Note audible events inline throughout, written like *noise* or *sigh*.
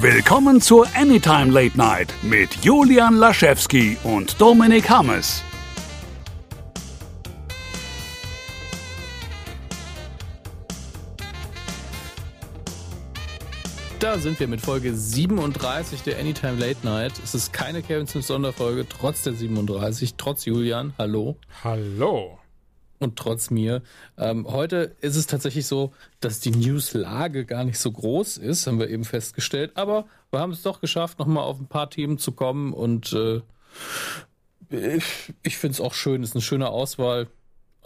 Willkommen zur Anytime Late Night mit Julian Laschewski und Dominik Hammes. Da sind wir mit Folge 37 der Anytime Late Night. Es ist keine Kevin Smith Sonderfolge, trotz der 37, trotz Julian. Hallo. Hallo. Und trotz mir. Ähm, heute ist es tatsächlich so, dass die Newslage gar nicht so groß ist, haben wir eben festgestellt. Aber wir haben es doch geschafft, nochmal auf ein paar Themen zu kommen. Und äh, ich, ich finde es auch schön, es ist eine schöne Auswahl.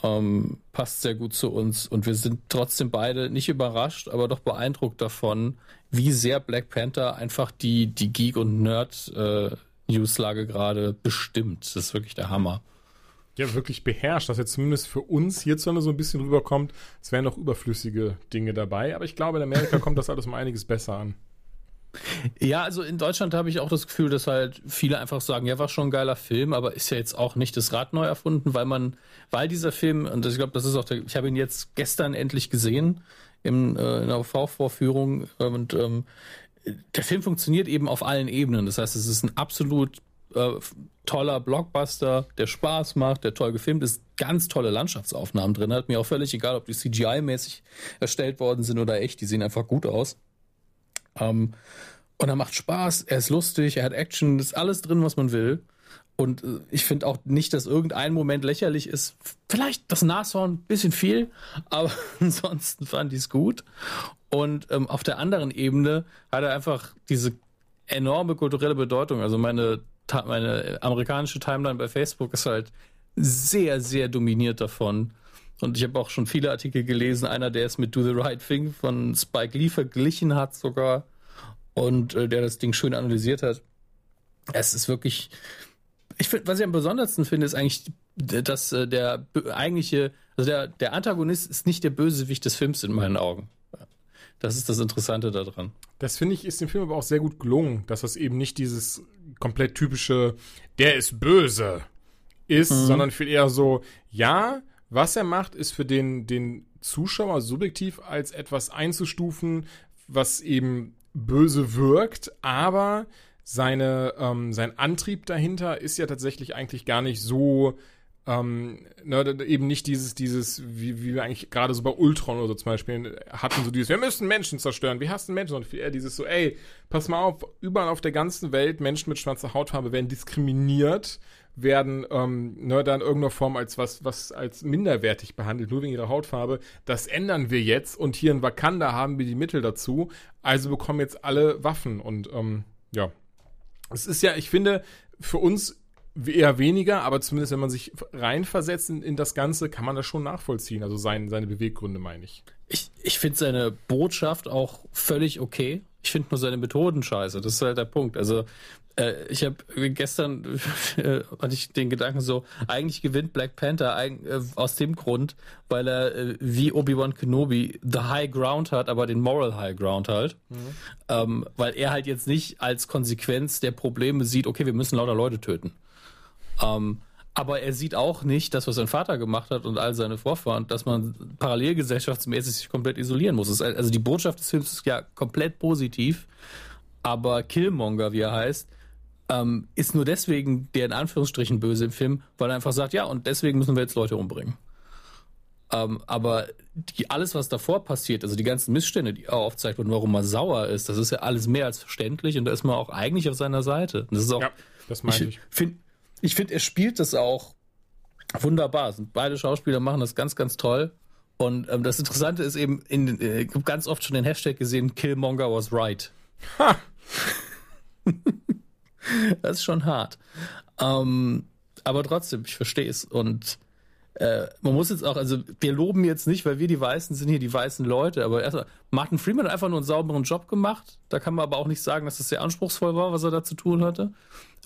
Ähm, passt sehr gut zu uns. Und wir sind trotzdem beide nicht überrascht, aber doch beeindruckt davon, wie sehr Black Panther einfach die, die Geek- und Nerd-Newslage äh, gerade bestimmt. Das ist wirklich der Hammer. Ja, wirklich beherrscht, dass jetzt zumindest für uns hierzulande so ein bisschen rüberkommt. Es wären noch überflüssige Dinge dabei, aber ich glaube, in Amerika kommt das alles um einiges besser an. Ja, also in Deutschland habe ich auch das Gefühl, dass halt viele einfach sagen, ja, war schon ein geiler Film, aber ist ja jetzt auch nicht das Rad neu erfunden, weil man, weil dieser Film, und ich glaube, das ist auch der, ich habe ihn jetzt gestern endlich gesehen, im, äh, in der V-Vorführung und ähm, der Film funktioniert eben auf allen Ebenen. Das heißt, es ist ein absolut äh, toller Blockbuster, der Spaß macht, der toll gefilmt ist, ganz tolle Landschaftsaufnahmen drin hat. Mir auch völlig egal, ob die CGI-mäßig erstellt worden sind oder echt, die sehen einfach gut aus. Ähm, und er macht Spaß, er ist lustig, er hat Action, ist alles drin, was man will. Und äh, ich finde auch nicht, dass irgendein Moment lächerlich ist. Vielleicht das Nashorn, bisschen viel, *laughs* aber ansonsten fand ich es gut. Und ähm, auf der anderen Ebene hat er einfach diese enorme kulturelle Bedeutung. Also meine, meine amerikanische Timeline bei Facebook ist halt sehr, sehr dominiert davon. Und ich habe auch schon viele Artikel gelesen. Einer, der es mit Do the Right Thing von Spike Lee verglichen hat sogar. Und äh, der das Ding schön analysiert hat. Es ist wirklich, ich finde, was ich am besondersten finde, ist eigentlich, dass äh, der eigentliche, also der, der Antagonist ist nicht der Bösewicht des Films in meinen Augen. Das ist das Interessante daran. Das finde ich, ist dem Film aber auch sehr gut gelungen, dass das eben nicht dieses komplett typische, der ist böse ist, mhm. sondern viel eher so, ja, was er macht, ist für den, den Zuschauer subjektiv als etwas einzustufen, was eben böse wirkt, aber seine, ähm, sein Antrieb dahinter ist ja tatsächlich eigentlich gar nicht so, ähm, ne, eben nicht dieses, dieses, wie, wie wir eigentlich gerade so bei Ultron oder so zum Beispiel hatten, so dieses, wir müssen Menschen zerstören, wir hassen Menschen, sondern eher dieses so, ey, pass mal auf, überall auf der ganzen Welt Menschen mit schwarzer Hautfarbe werden diskriminiert, werden ähm, ne, dann in irgendeiner Form als was, was als minderwertig behandelt, nur wegen ihrer Hautfarbe. Das ändern wir jetzt und hier in Wakanda haben wir die Mittel dazu, also bekommen jetzt alle Waffen und ähm, ja, es ist ja, ich finde, für uns eher weniger, aber zumindest wenn man sich reinversetzt in, in das Ganze, kann man das schon nachvollziehen. Also sein, seine Beweggründe, meine ich. Ich, ich finde seine Botschaft auch völlig okay. Ich finde nur seine Methoden scheiße. Das ist halt der Punkt. Also äh, ich habe gestern *laughs* äh, hatte ich den Gedanken so, eigentlich gewinnt Black Panther ein, äh, aus dem Grund, weil er äh, wie Obi-Wan Kenobi the High Ground hat, aber den Moral High Ground halt. Mhm. Ähm, weil er halt jetzt nicht als Konsequenz der Probleme sieht, okay, wir müssen lauter Leute töten. Ähm, aber er sieht auch nicht das, was sein Vater gemacht hat und all seine Vorfahren, dass man parallelgesellschaftsmäßig sich komplett isolieren muss. also die Botschaft des Films ist ja komplett positiv, aber Killmonger, wie er heißt, ähm, ist nur deswegen der in Anführungsstrichen böse im Film, weil er einfach sagt, ja, und deswegen müssen wir jetzt Leute umbringen. Ähm, aber die, alles, was davor passiert, also die ganzen Missstände, die auch aufzeigt wurden, warum man sauer ist, das ist ja alles mehr als verständlich und da ist man auch eigentlich auf seiner Seite. Und das ist auch, ja, das meine ich. Ich finde, ich find, er spielt das auch wunderbar. Beide Schauspieler machen das ganz, ganz toll. Und ähm, das Interessante ist eben, in, äh, ich habe ganz oft schon den Hashtag gesehen, Killmonger was right. Ha! *laughs* das ist schon hart. Ähm, aber trotzdem, ich verstehe es. Und äh, man muss jetzt auch, also wir loben jetzt nicht, weil wir die Weißen sind hier die weißen Leute, aber erstmal, Martin Freeman hat einfach nur einen sauberen Job gemacht. Da kann man aber auch nicht sagen, dass das sehr anspruchsvoll war, was er da zu tun hatte.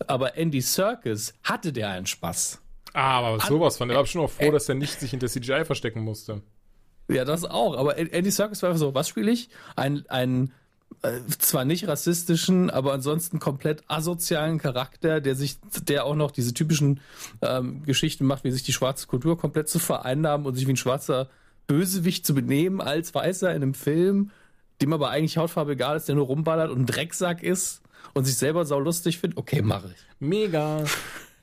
Aber Andy Serkis hatte der einen Spaß. Ah, aber sowas von. Der war schon auch froh, dass er nicht sich hinter CGI verstecken musste. Ja, das auch. Aber Andy Serkis war einfach so, was spiele ich? Ein, ein äh, zwar nicht rassistischen, aber ansonsten komplett asozialen Charakter, der sich, der auch noch diese typischen ähm, Geschichten macht, wie sich die schwarze Kultur komplett zu vereinnahmen und sich wie ein schwarzer Bösewicht zu benehmen als Weißer in einem Film, dem aber eigentlich Hautfarbe egal ist, der nur rumballert und ein Drecksack ist und sich selber saulustig findet, okay, mache ich. Mega. *laughs*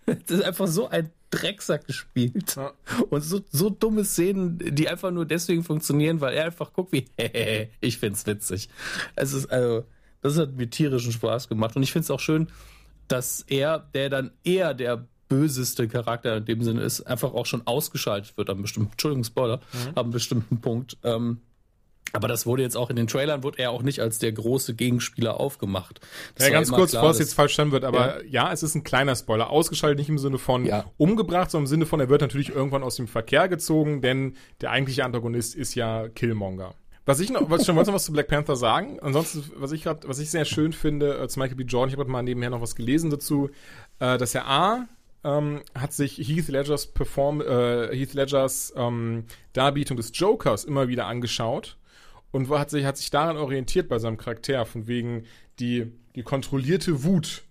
Das ist einfach so ein Drecksack gespielt. Ja. Und so, so dumme Szenen, die einfach nur deswegen funktionieren, weil er einfach guckt wie, *laughs* ich find's witzig. Es ist also, das hat mir tierischen Spaß gemacht. Und ich find's auch schön, dass er, der dann eher der böseste Charakter in dem Sinne ist, einfach auch schon ausgeschaltet wird an bestimmten, Entschuldigung, Spoiler, mhm. an bestimmten Punkt. Ähm, aber das wurde jetzt auch in den Trailern, wurde er auch nicht als der große Gegenspieler aufgemacht. Das ja, ganz kurz, bevor es jetzt falsch verstanden wird, aber ja. ja. es ist ein kleiner Spoiler. Ausgeschaltet nicht im Sinne von ja. umgebracht, sondern im Sinne von, er wird natürlich irgendwann aus dem Verkehr gezogen, denn der eigentliche Antagonist ist ja Killmonger. Was ich noch, was schon wollte noch was zu Black Panther sagen. Ansonsten, was ich gerade, was ich sehr schön finde, äh, zu Michael B. Jordan, ich habe mal nebenher noch was gelesen dazu, äh, dass er A, ähm, hat sich Heath Ledgers Perform, äh, Heath Ledgers ähm, Darbietung des Jokers immer wieder angeschaut und hat sich, hat sich daran orientiert bei seinem Charakter, von wegen die, die kontrollierte Wut,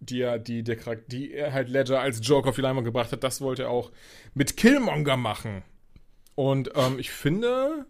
die er, die, der Charakter, die er halt Ledger als Joker auf die Leinwand gebracht hat, das wollte er auch mit Killmonger machen. Und ähm, ich finde,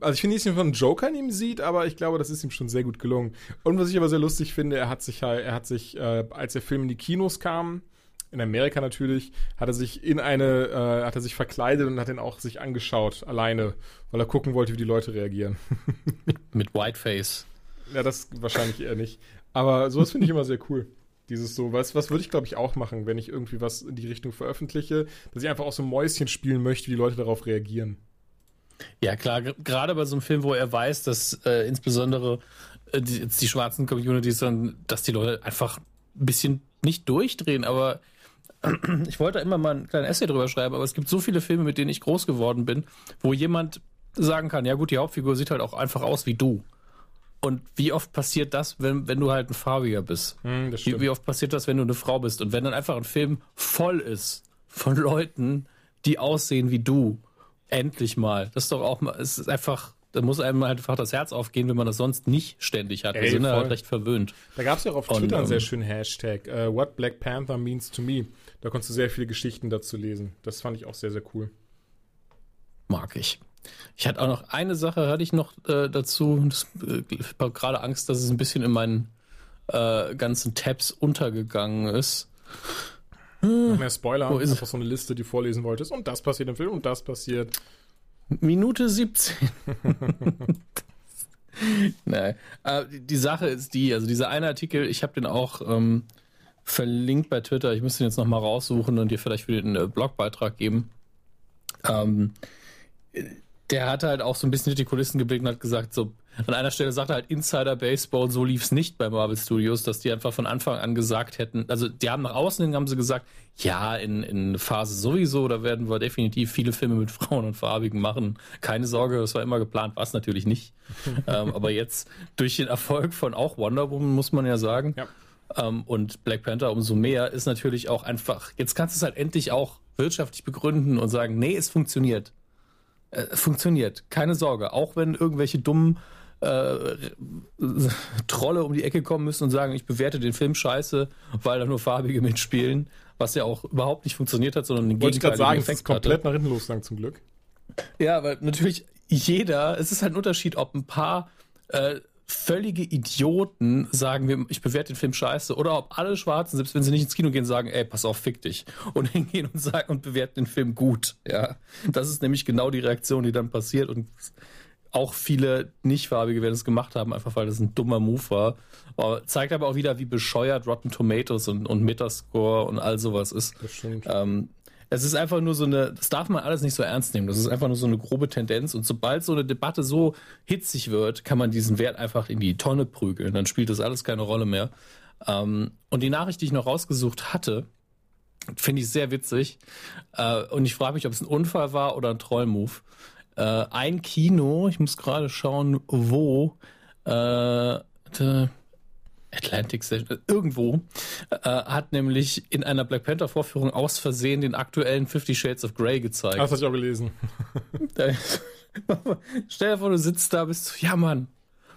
also ich finde nicht, dass man einen Joker in ihm sieht, aber ich glaube, das ist ihm schon sehr gut gelungen. Und was ich aber sehr lustig finde, er hat sich halt, er hat sich, äh, als der Film in die Kinos kam, in Amerika natürlich, hat er sich in eine, äh, hat er sich verkleidet und hat den auch sich angeschaut, alleine, weil er gucken wollte, wie die Leute reagieren. *laughs* mit, mit Whiteface. Ja, das wahrscheinlich eher nicht. Aber sowas finde ich immer sehr cool. Dieses so, was, was würde ich glaube ich auch machen, wenn ich irgendwie was in die Richtung veröffentliche, dass ich einfach auch so Mäuschen spielen möchte, wie die Leute darauf reagieren. Ja, klar, gerade bei so einem Film, wo er weiß, dass äh, insbesondere äh, die, die schwarzen Communities dann, dass die Leute einfach ein bisschen nicht durchdrehen, aber ich wollte immer mal einen kleinen Essay drüber schreiben, aber es gibt so viele Filme, mit denen ich groß geworden bin, wo jemand sagen kann, ja gut, die Hauptfigur sieht halt auch einfach aus wie du. Und wie oft passiert das, wenn, wenn du halt ein Farbiger bist? Hm, wie, wie, oft passiert das, wenn du eine Frau bist? Und wenn dann einfach ein Film voll ist von Leuten, die aussehen wie du. Endlich mal. Das ist doch auch mal, es ist einfach da muss einem halt einfach das Herz aufgehen, wenn man das sonst nicht ständig hat. Ey, Wir sind voll. halt recht verwöhnt. Da gab es ja auch auf Twitter Und, einen sehr ähm, schönen Hashtag, uh, What Black Panther Means to Me. Da konntest du sehr viele Geschichten dazu lesen. Das fand ich auch sehr, sehr cool. Mag ich. Ich hatte auch noch eine Sache, hatte ich noch äh, dazu. Das, äh, ich habe gerade Angst, dass es ein bisschen in meinen äh, ganzen Tabs untergegangen ist. Noch mehr Spoiler, Wo ist einfach so eine Liste, die vorlesen wolltest. Und das passiert im Film und das passiert. Minute 17. *laughs* Nein. Aber die Sache ist die, also dieser eine Artikel, ich habe den auch ähm, verlinkt bei Twitter. Ich müsste den jetzt nochmal raussuchen und dir vielleicht für den äh, Blogbeitrag geben. Ähm, der hat halt auch so ein bisschen durch die Kulissen geblickt und hat gesagt, so, an einer Stelle sagt er halt Insider Baseball, so lief es nicht bei Marvel Studios, dass die einfach von Anfang an gesagt hätten, also die haben nach außen hin haben sie gesagt, ja, in, in Phase sowieso, da werden wir definitiv viele Filme mit Frauen und Farbigen machen. Keine Sorge, das war immer geplant, war es natürlich nicht. *laughs* ähm, aber jetzt durch den Erfolg von auch Wonder Woman, muss man ja sagen, ja. Ähm, und Black Panther umso mehr, ist natürlich auch einfach, jetzt kannst du es halt endlich auch wirtschaftlich begründen und sagen, nee, es funktioniert. Äh, funktioniert, keine Sorge. Auch wenn irgendwelche dummen äh, Trolle um die Ecke kommen müssen und sagen, ich bewerte den Film scheiße, weil da nur Farbige mitspielen, was ja auch überhaupt nicht funktioniert hat, sondern den Wollte ich gerade sagen, es ist komplett hatte. nach hinten losgegangen zum Glück. Ja, weil natürlich jeder, es ist halt ein Unterschied, ob ein paar äh, völlige Idioten sagen, ich bewerte den Film scheiße, oder ob alle Schwarzen, selbst wenn sie nicht ins Kino gehen, sagen, ey, pass auf, fick dich. Und *laughs* hingehen und sagen und bewerten den Film gut. Ja. Das ist nämlich genau die Reaktion, die dann passiert. Und auch viele Nichtfarbige werden es gemacht haben, einfach weil das ein dummer Move war. Aber zeigt aber auch wieder, wie bescheuert Rotten Tomatoes und, und Metascore und all sowas ist. Das stimmt. Ähm, es ist einfach nur so eine, das darf man alles nicht so ernst nehmen. Das ist einfach nur so eine grobe Tendenz. Und sobald so eine Debatte so hitzig wird, kann man diesen Wert einfach in die Tonne prügeln. Dann spielt das alles keine Rolle mehr. Ähm, und die Nachricht, die ich noch rausgesucht hatte, finde ich sehr witzig. Äh, und ich frage mich, ob es ein Unfall war oder ein Trollmove. Äh, ein Kino, ich muss gerade schauen, wo, äh, Atlantic Station, äh, irgendwo, äh, hat nämlich in einer Black Panther Vorführung aus Versehen den aktuellen Fifty Shades of Grey gezeigt. Das hatte ich auch gelesen. *laughs* *laughs* Stell dir vor, du sitzt da, bist so, ja Mann,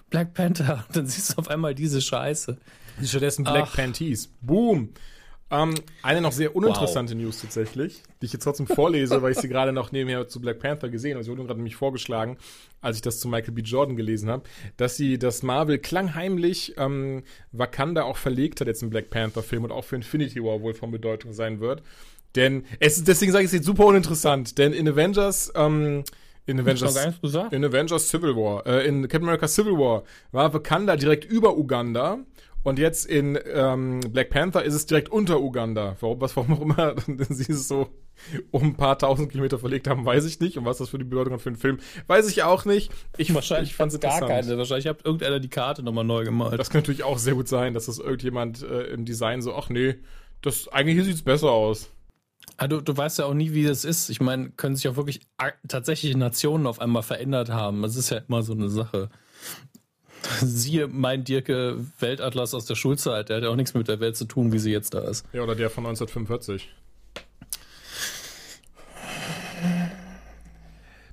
Black Panther, und *laughs* dann siehst du auf einmal diese Scheiße. Stattdessen Black Ach. Panties. Boom. Ähm, eine noch sehr uninteressante wow. News tatsächlich, die ich jetzt trotzdem vorlese, weil ich sie *laughs* gerade noch nebenher zu Black Panther gesehen habe. Sie wurde gerade nämlich vorgeschlagen, als ich das zu Michael B. Jordan gelesen habe, dass sie das Marvel klangheimlich ähm, Wakanda auch verlegt hat jetzt im Black Panther-Film und auch für Infinity War wohl von Bedeutung sein wird. Denn es ist, deswegen sage ich es jetzt super uninteressant, denn in Avengers, ähm, in Avengers, in Avengers Civil War, äh, in Captain America Civil War war Wakanda direkt über Uganda und jetzt in ähm, Black Panther ist es direkt unter Uganda. Warum, was, warum auch immer *laughs* sie es so um ein paar tausend Kilometer verlegt haben, weiß ich nicht. Und was das für die Bedeutung hat für den Film, weiß ich auch nicht. Ich, wahrscheinlich ich fand es gar keine. Wahrscheinlich hat irgendeiner die Karte nochmal neu gemalt. Das kann natürlich auch sehr gut sein, dass das irgendjemand äh, im Design so, ach nee, das, eigentlich hier sieht es besser aus. Ah, du, du weißt ja auch nie, wie das ist. Ich meine, können sich auch wirklich tatsächlich Nationen auf einmal verändert haben. Das ist ja immer so eine Sache. *laughs* Siehe mein Dirke Weltatlas aus der Schulzeit, der hat ja auch nichts mit der Welt zu tun, wie sie jetzt da ist. Ja, oder der von 1945.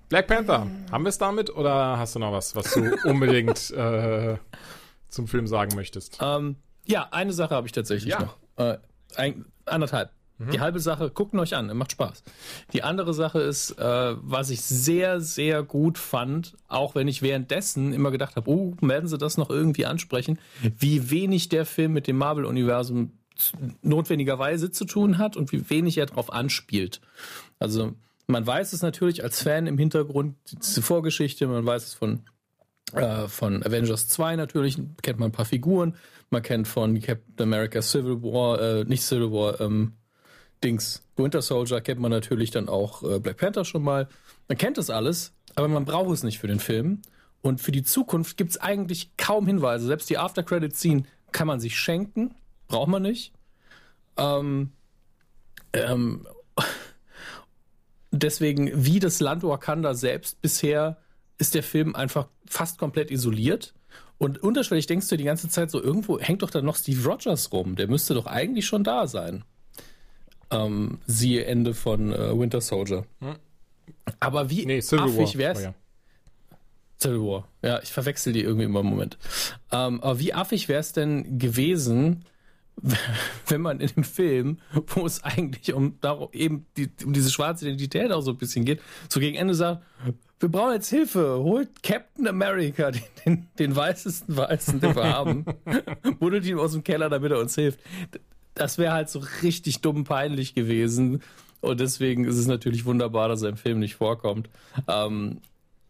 Black Panther, haben wir es damit oder hast du noch was, was du *laughs* unbedingt äh, zum Film sagen möchtest? Ähm, ja, eine Sache habe ich tatsächlich ja. noch. Äh, ein, anderthalb. Die mhm. halbe Sache, guckt euch an, macht Spaß. Die andere Sache ist, äh, was ich sehr, sehr gut fand, auch wenn ich währenddessen immer gedacht habe, oh, werden sie das noch irgendwie ansprechen, wie wenig der Film mit dem Marvel-Universum notwendigerweise zu tun hat und wie wenig er darauf anspielt. Also man weiß es natürlich als Fan im Hintergrund, diese Vorgeschichte, man weiß es von, äh, von Avengers 2 natürlich, kennt man ein paar Figuren, man kennt von Captain America Civil War, äh, nicht Civil War, ähm, Dings. Winter Soldier kennt man natürlich dann auch äh, Black Panther schon mal. Man kennt das alles, aber man braucht es nicht für den Film. Und für die Zukunft gibt es eigentlich kaum Hinweise. Selbst die After-Credit-Scene kann man sich schenken, braucht man nicht. Ähm, ähm, *laughs* deswegen, wie das Land Wakanda selbst bisher, ist der Film einfach fast komplett isoliert. Und unterschwellig denkst du die ganze Zeit so, irgendwo hängt doch da noch Steve Rogers rum. Der müsste doch eigentlich schon da sein. Ähm, siehe Ende von äh, Winter Soldier. Hm. Aber wie nee, Civil affig wäre es. Oh, ja. Civil War. Ja, ich verwechsel die irgendwie immer im Moment. Ähm, aber wie affig wäre es denn gewesen, *laughs* wenn man in dem Film, wo es eigentlich um, darum, eben die, um diese schwarze Identität auch so ein bisschen geht, so gegen Ende sagt, wir brauchen jetzt Hilfe, holt Captain America, den, den, den weißesten Weißen, den wir haben, *laughs* buddelt ihn aus dem Keller, damit er uns hilft das wäre halt so richtig dumm peinlich gewesen. Und deswegen ist es natürlich wunderbar, dass er im Film nicht vorkommt. Ähm,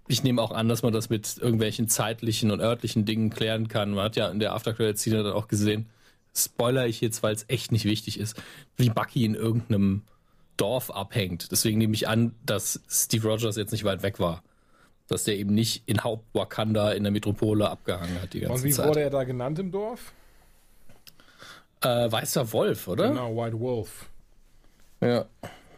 ich nehme auch an, dass man das mit irgendwelchen zeitlichen und örtlichen Dingen klären kann. Man hat ja in der Aftercredit-Szene dann auch gesehen, spoiler ich jetzt, weil es echt nicht wichtig ist, wie Bucky in irgendeinem Dorf abhängt. Deswegen nehme ich an, dass Steve Rogers jetzt nicht weit weg war. Dass der eben nicht in Haupt-Wakanda in der Metropole abgehangen hat die ganze Zeit. Und wie Zeit. wurde er da genannt im Dorf? Äh, Weißer Wolf, oder? Genau, White Wolf. Ja.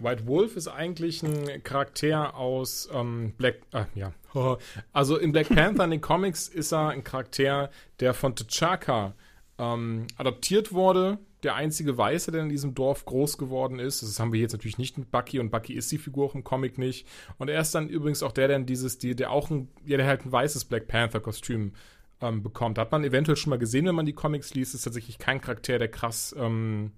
White Wolf ist eigentlich ein Charakter aus ähm, Black. Ah, ja. *laughs* Also in Black Panther in den Comics ist er ein Charakter, der von T'Chaka ähm, adoptiert wurde. Der einzige Weiße, der in diesem Dorf groß geworden ist. Das haben wir jetzt natürlich nicht mit Bucky und Bucky ist die Figur auch im Comic nicht. Und er ist dann übrigens auch der, der dieses, die, der auch ein, ja, der halt ein weißes Black Panther-Kostüm ähm, bekommt. Hat man eventuell schon mal gesehen, wenn man die Comics liest, ist tatsächlich kein Charakter, der krass ähm,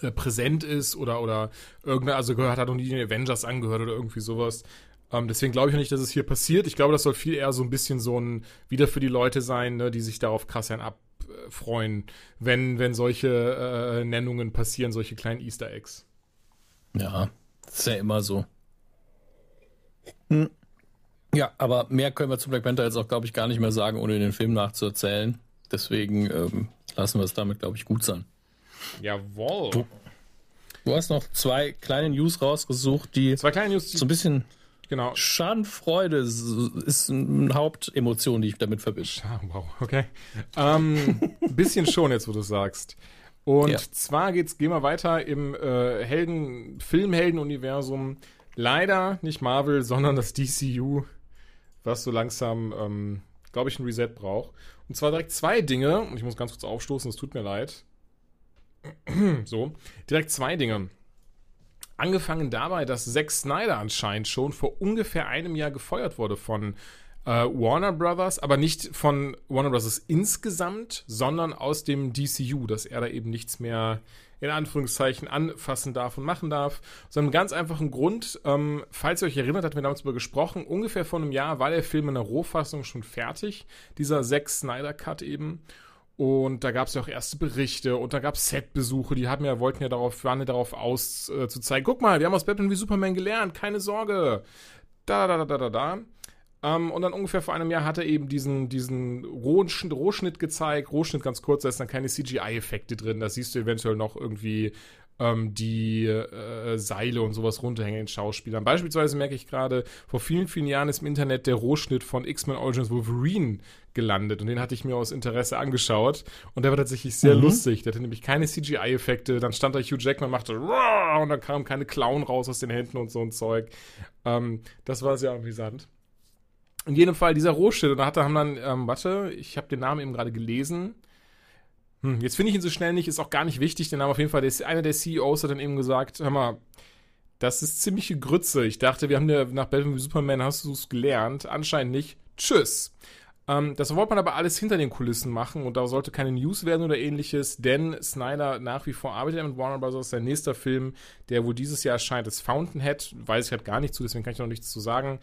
äh, präsent ist oder, oder irgendeine, also gehört, hat nie den Avengers angehört oder irgendwie sowas. Ähm, deswegen glaube ich nicht, dass es hier passiert. Ich glaube, das soll viel eher so ein bisschen so ein wieder für die Leute sein, ne, die sich darauf krass ein abfreuen, wenn, wenn solche äh, Nennungen passieren, solche kleinen Easter Eggs. Ja, ist ja immer so. Hm. Ja, aber mehr können wir zu Black Panther jetzt auch, glaube ich, gar nicht mehr sagen, ohne den Film nachzuerzählen. Deswegen ähm, lassen wir es damit, glaube ich, gut sein. Jawohl. Du, du, hast noch zwei kleine News rausgesucht, die zwei kleine News, so ein bisschen genau. Schadenfreude ist eine Hauptemotion, die ich damit verbinde. Wow, okay. Ähm, ein *laughs* bisschen schon jetzt, wo du sagst. Und ja. zwar geht's, gehen wir weiter im äh, Helden, Filmhelden-Universum. Leider nicht Marvel, sondern das DCU was so langsam, ähm, glaube ich, ein Reset braucht. Und zwar direkt zwei Dinge, und ich muss ganz kurz aufstoßen, es tut mir leid. *clears throat* so, direkt zwei Dinge. Angefangen dabei, dass Zack Snyder anscheinend schon vor ungefähr einem Jahr gefeuert wurde von äh, Warner Brothers, aber nicht von Warner Brothers insgesamt, sondern aus dem DCU, dass er da eben nichts mehr in Anführungszeichen anfassen darf und machen darf, sondern ganz einfachen Grund, ähm, falls ihr euch erinnert, hatten wir damals darüber gesprochen, ungefähr vor einem Jahr war der Film in der Rohfassung schon fertig, dieser Zack Snyder Cut eben. Und da gab es ja auch erste Berichte und da gab es Setbesuche, die haben ja, wollten ja darauf, waren ja darauf aus äh, zu zeigen, guck mal, wir haben aus Batman wie Superman gelernt, keine Sorge. Da, da, da, da, da, da. Ähm, und dann ungefähr vor einem Jahr hat er eben diesen, diesen Rohschnitt, Rohschnitt gezeigt. Rohschnitt ganz kurz, da ist dann keine CGI-Effekte drin. Da siehst du eventuell noch irgendwie ähm, die äh, Seile und sowas runterhängen in Schauspielern. Beispielsweise merke ich gerade, vor vielen, vielen Jahren ist im Internet der Rohschnitt von X-Men Origins Wolverine gelandet und den hatte ich mir aus Interesse angeschaut und der war tatsächlich sehr mhm. lustig. Der hatte nämlich keine CGI-Effekte. Dann stand da Hugh Jackman, machte und dann kam keine Clown raus aus den Händen und so ein Zeug. Ähm, das war sehr amüsant. In jedem Fall dieser Rohschnitt und da hat, haben dann, ähm, warte, ich habe den Namen eben gerade gelesen. Hm, jetzt finde ich ihn so schnell nicht, ist auch gar nicht wichtig. Der Name auf jeden Fall, der einer der CEOs hat dann eben gesagt, hör mal, das ist ziemliche Grütze. Ich dachte, wir haben ja nach Batman wie Superman, hast du es gelernt? Anscheinend nicht. Tschüss. Ähm, das wollte man aber alles hinter den Kulissen machen und da sollte keine News werden oder ähnliches, denn Snyder nach wie vor arbeitet mit Warner Bros. Sein nächster Film, der wohl dieses Jahr erscheint, ist Fountainhead. Weiß ich halt gar nicht zu, deswegen kann ich noch nichts zu sagen.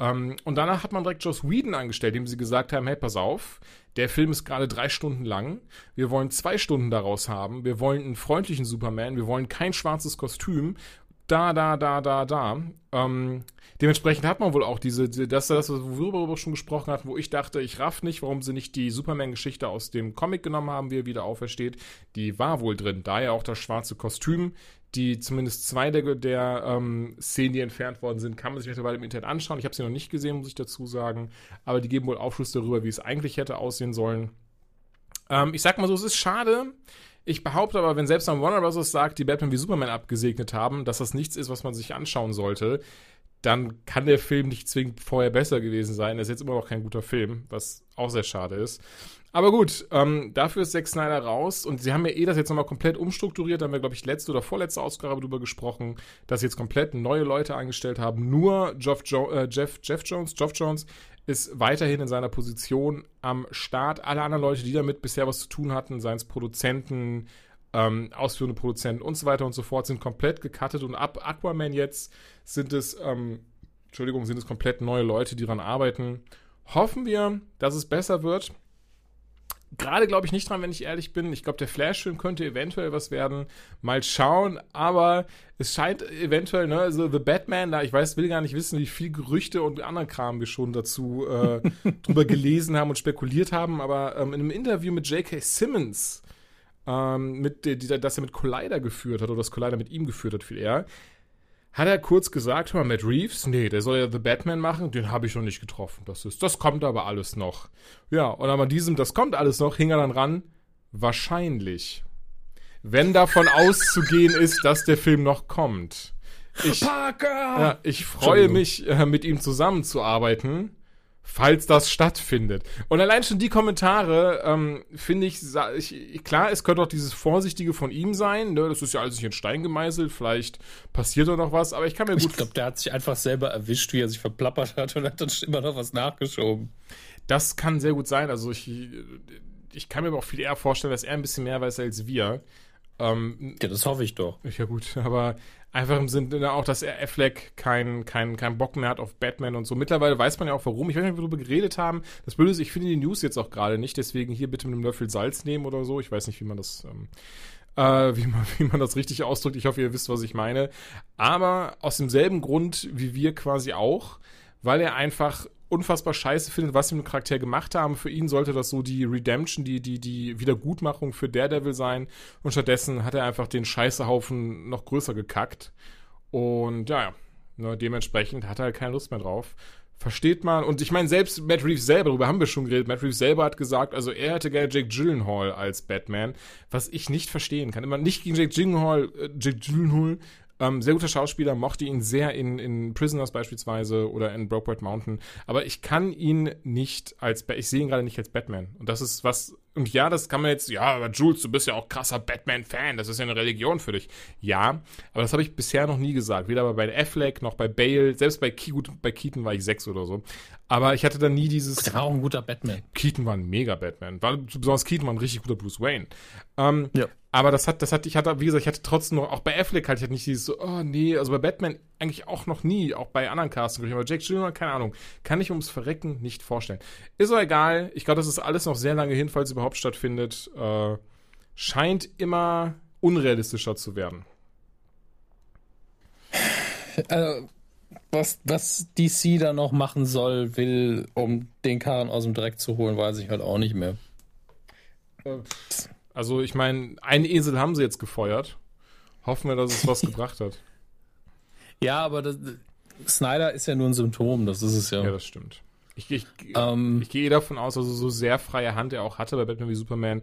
Ähm, und danach hat man direkt Joss Whedon angestellt, dem sie gesagt haben, hey, pass auf, der Film ist gerade drei Stunden lang. Wir wollen zwei Stunden daraus haben. Wir wollen einen freundlichen Superman. Wir wollen kein schwarzes Kostüm. Da, da, da, da, da. Ähm, dementsprechend hat man wohl auch diese, das, das, worüber wir schon gesprochen hatten, wo ich dachte, ich raff nicht, warum sie nicht die Superman-Geschichte aus dem Comic genommen haben, wie er wieder aufersteht. Die war wohl drin. Daher auch das schwarze Kostüm die zumindest zwei der, der ähm, Szenen, die entfernt worden sind, kann man sich mittlerweile im Internet anschauen. Ich habe sie noch nicht gesehen, muss ich dazu sagen. Aber die geben wohl Aufschluss darüber, wie es eigentlich hätte aussehen sollen. Ähm, ich sag mal so, es ist schade. Ich behaupte aber, wenn selbst am Warner Bros. sagt, die Batman wie Superman abgesegnet haben, dass das nichts ist, was man sich anschauen sollte, dann kann der Film nicht zwingend vorher besser gewesen sein. Er ist jetzt immer noch kein guter Film, was auch sehr schade ist. Aber gut, ähm, dafür ist Zack Snyder raus und sie haben ja eh das jetzt nochmal komplett umstrukturiert. Da haben wir, glaube ich, letzte oder vorletzte Ausgabe drüber gesprochen, dass sie jetzt komplett neue Leute angestellt haben. Nur Jeff, jo äh, Jeff, Jeff Jones, Geoff Jones ist weiterhin in seiner Position am Start. Alle anderen Leute, die damit bisher was zu tun hatten, seien es Produzenten, ähm, ausführende Produzenten und so weiter und so fort, sind komplett gecuttet und ab Aquaman jetzt sind es, ähm, Entschuldigung, sind es komplett neue Leute, die daran arbeiten. Hoffen wir, dass es besser wird gerade glaube ich nicht dran, wenn ich ehrlich bin. Ich glaube, der Flash-Film könnte eventuell was werden. Mal schauen, aber es scheint eventuell, ne, also The Batman, da ich weiß, will gar nicht wissen, wie viel Gerüchte und anderen Kram wir schon dazu äh, *laughs* drüber gelesen haben und spekuliert haben, aber ähm, in einem Interview mit J.K. Simmons, ähm, mit, die, das er mit Collider geführt hat, oder das Collider mit ihm geführt hat, viel eher, hat er kurz gesagt, hör mal, Matt Reeves, nee, der soll ja The Batman machen, den habe ich noch nicht getroffen. Das ist, das kommt aber alles noch. Ja, und an diesem, das kommt alles noch, hing er dann ran, wahrscheinlich. Wenn davon auszugehen ist, dass der Film noch kommt. Ich, Parker! Ja, ich freue mich, äh, mit ihm zusammenzuarbeiten falls das stattfindet. Und allein schon die Kommentare, ähm, finde ich, ich, klar, es könnte auch dieses Vorsichtige von ihm sein, ne? das ist ja alles nicht in Stein gemeißelt, vielleicht passiert da noch was, aber ich kann mir gut... Ich glaube, der hat sich einfach selber erwischt, wie er sich verplappert hat und hat dann immer noch was nachgeschoben. Das kann sehr gut sein, also ich, ich kann mir aber auch viel eher vorstellen, dass er ein bisschen mehr weiß als wir. Ähm, ja, das hoffe ich doch. Ja gut, aber Einfach im Sinne auch, dass er Affleck keinen kein, kein Bock mehr hat auf Batman und so. Mittlerweile weiß man ja auch warum. Ich weiß nicht, ob wir darüber geredet haben. Das Blöde ist, ich finde die News jetzt auch gerade nicht, deswegen hier bitte mit einem Löffel Salz nehmen oder so. Ich weiß nicht, wie man das, ähm, äh, wie, man, *laughs* wie man das richtig ausdrückt. Ich hoffe, ihr wisst, was ich meine. Aber aus demselben Grund wie wir quasi auch, weil er einfach unfassbar scheiße findet, was sie mit dem Charakter gemacht haben. Für ihn sollte das so die Redemption, die, die, die Wiedergutmachung für Daredevil sein. Und stattdessen hat er einfach den Scheißehaufen noch größer gekackt. Und ja, ne, dementsprechend hat er halt keine Lust mehr drauf. Versteht man. Und ich meine, selbst Matt Reeves selber, darüber haben wir schon geredet, Matt Reeves selber hat gesagt, also er hätte gerne Jake Gyllenhaal als Batman, was ich nicht verstehen kann. Immer nicht gegen Jake Gyllenhaal, äh, Jake Gyllenhaal, ähm, sehr guter Schauspieler, mochte ihn sehr in, in Prisoners beispielsweise oder in Brokeback Mountain. Aber ich kann ihn nicht als, ich sehe ihn gerade nicht als Batman. Und das ist was, und ja, das kann man jetzt, ja, aber Jules, du bist ja auch krasser Batman-Fan, das ist ja eine Religion für dich. Ja, aber das habe ich bisher noch nie gesagt. Weder bei Affleck noch bei Bale, selbst bei, Ke gut, bei Keaton war ich sechs oder so. Aber ich hatte da nie dieses. Der war auch ein guter Batman. Keaton war ein mega Batman. War, besonders Keaton war ein richtig guter Bruce Wayne. Ähm, ja. Aber das hat, das hat, ich hatte, wie gesagt, ich hatte trotzdem noch, auch bei Affleck halt, ich hatte nicht dieses so, oh nee, also bei Batman eigentlich auch noch nie, auch bei anderen Castings, aber Jack Gyllenhaal, keine Ahnung, kann ich ums Verrecken nicht vorstellen. Ist auch egal, ich glaube, das ist alles noch sehr lange hin, falls es überhaupt stattfindet. Äh, scheint immer unrealistischer zu werden. Also, was, was DC da noch machen soll, will, um den Karren aus dem Dreck zu holen, weiß ich halt auch nicht mehr. Also, ich meine, einen Esel haben sie jetzt gefeuert. Hoffen wir, dass es was *laughs* gebracht hat. Ja, aber das, Snyder ist ja nur ein Symptom, das ist es ja. Ja, das stimmt. Ich, ich, ähm, ich gehe davon aus, also so sehr freie Hand er auch hatte bei Batman wie Superman,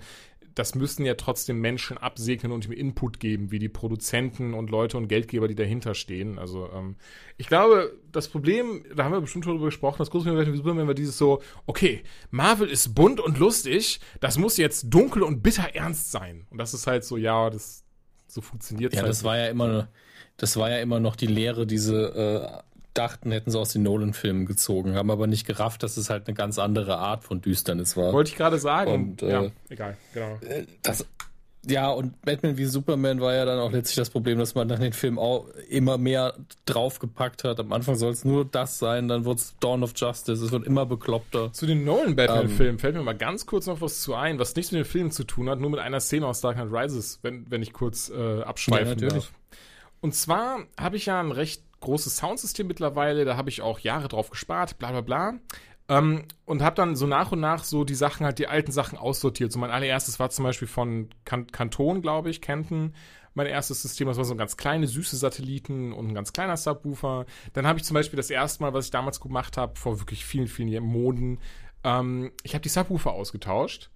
das müssen ja trotzdem Menschen absegnen und ihm Input geben, wie die Produzenten und Leute und Geldgeber, die dahinter stehen. Also ähm, ich glaube, das Problem, da haben wir bestimmt schon drüber gesprochen, das große Problem Superman war dieses so, okay, Marvel ist bunt und lustig, das muss jetzt dunkel und bitter ernst sein. Und das ist halt so, ja, das so funktioniert Ja, halt das war ja immer, das war ja immer noch die Lehre, diese äh, dachten, hätten sie aus den Nolan-Filmen gezogen, haben aber nicht gerafft, dass es halt eine ganz andere Art von Düsternis war. Wollte ich gerade sagen. Und, äh, ja, egal, genau. Das, ja, und Batman wie Superman war ja dann auch letztlich das Problem, dass man dann den Film auch immer mehr draufgepackt hat. Am Anfang soll es nur das sein, dann wird es Dawn of Justice, es wird immer bekloppter. Zu den Nolan-Batman-Filmen ähm, fällt mir mal ganz kurz noch was zu ein, was nichts mit den Filmen zu tun hat, nur mit einer Szene aus Dark Knight Rises, wenn, wenn ich kurz äh, abschweifen ja, natürlich. darf. Und zwar habe ich ja ein recht großes Soundsystem mittlerweile, da habe ich auch Jahre drauf gespart, bla bla bla. Ähm, und habe dann so nach und nach so die Sachen halt, die alten Sachen aussortiert. So mein allererstes war zum Beispiel von kan Kanton, glaube ich, Kenton. Mein erstes System, das war so ein ganz kleine, süße Satelliten und ein ganz kleiner Subwoofer. Dann habe ich zum Beispiel das erste Mal, was ich damals gemacht habe, vor wirklich vielen, vielen Monaten, ähm, ich habe die Subwoofer ausgetauscht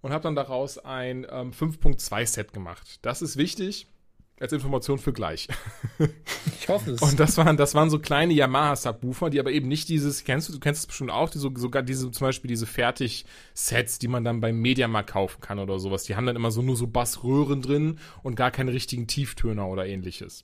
und habe dann daraus ein ähm, 5.2 Set gemacht. Das ist wichtig als Information für gleich. Ich hoffe es. Und das waren, das waren so kleine Yamaha-Subwoofer, die aber eben nicht dieses, kennst du, du kennst es bestimmt auch, die so, sogar diese, zum Beispiel diese Fertig-Sets, die man dann beim Mediamarkt kaufen kann oder sowas. Die haben dann immer so nur so Bassröhren drin und gar keine richtigen Tieftöner oder ähnliches.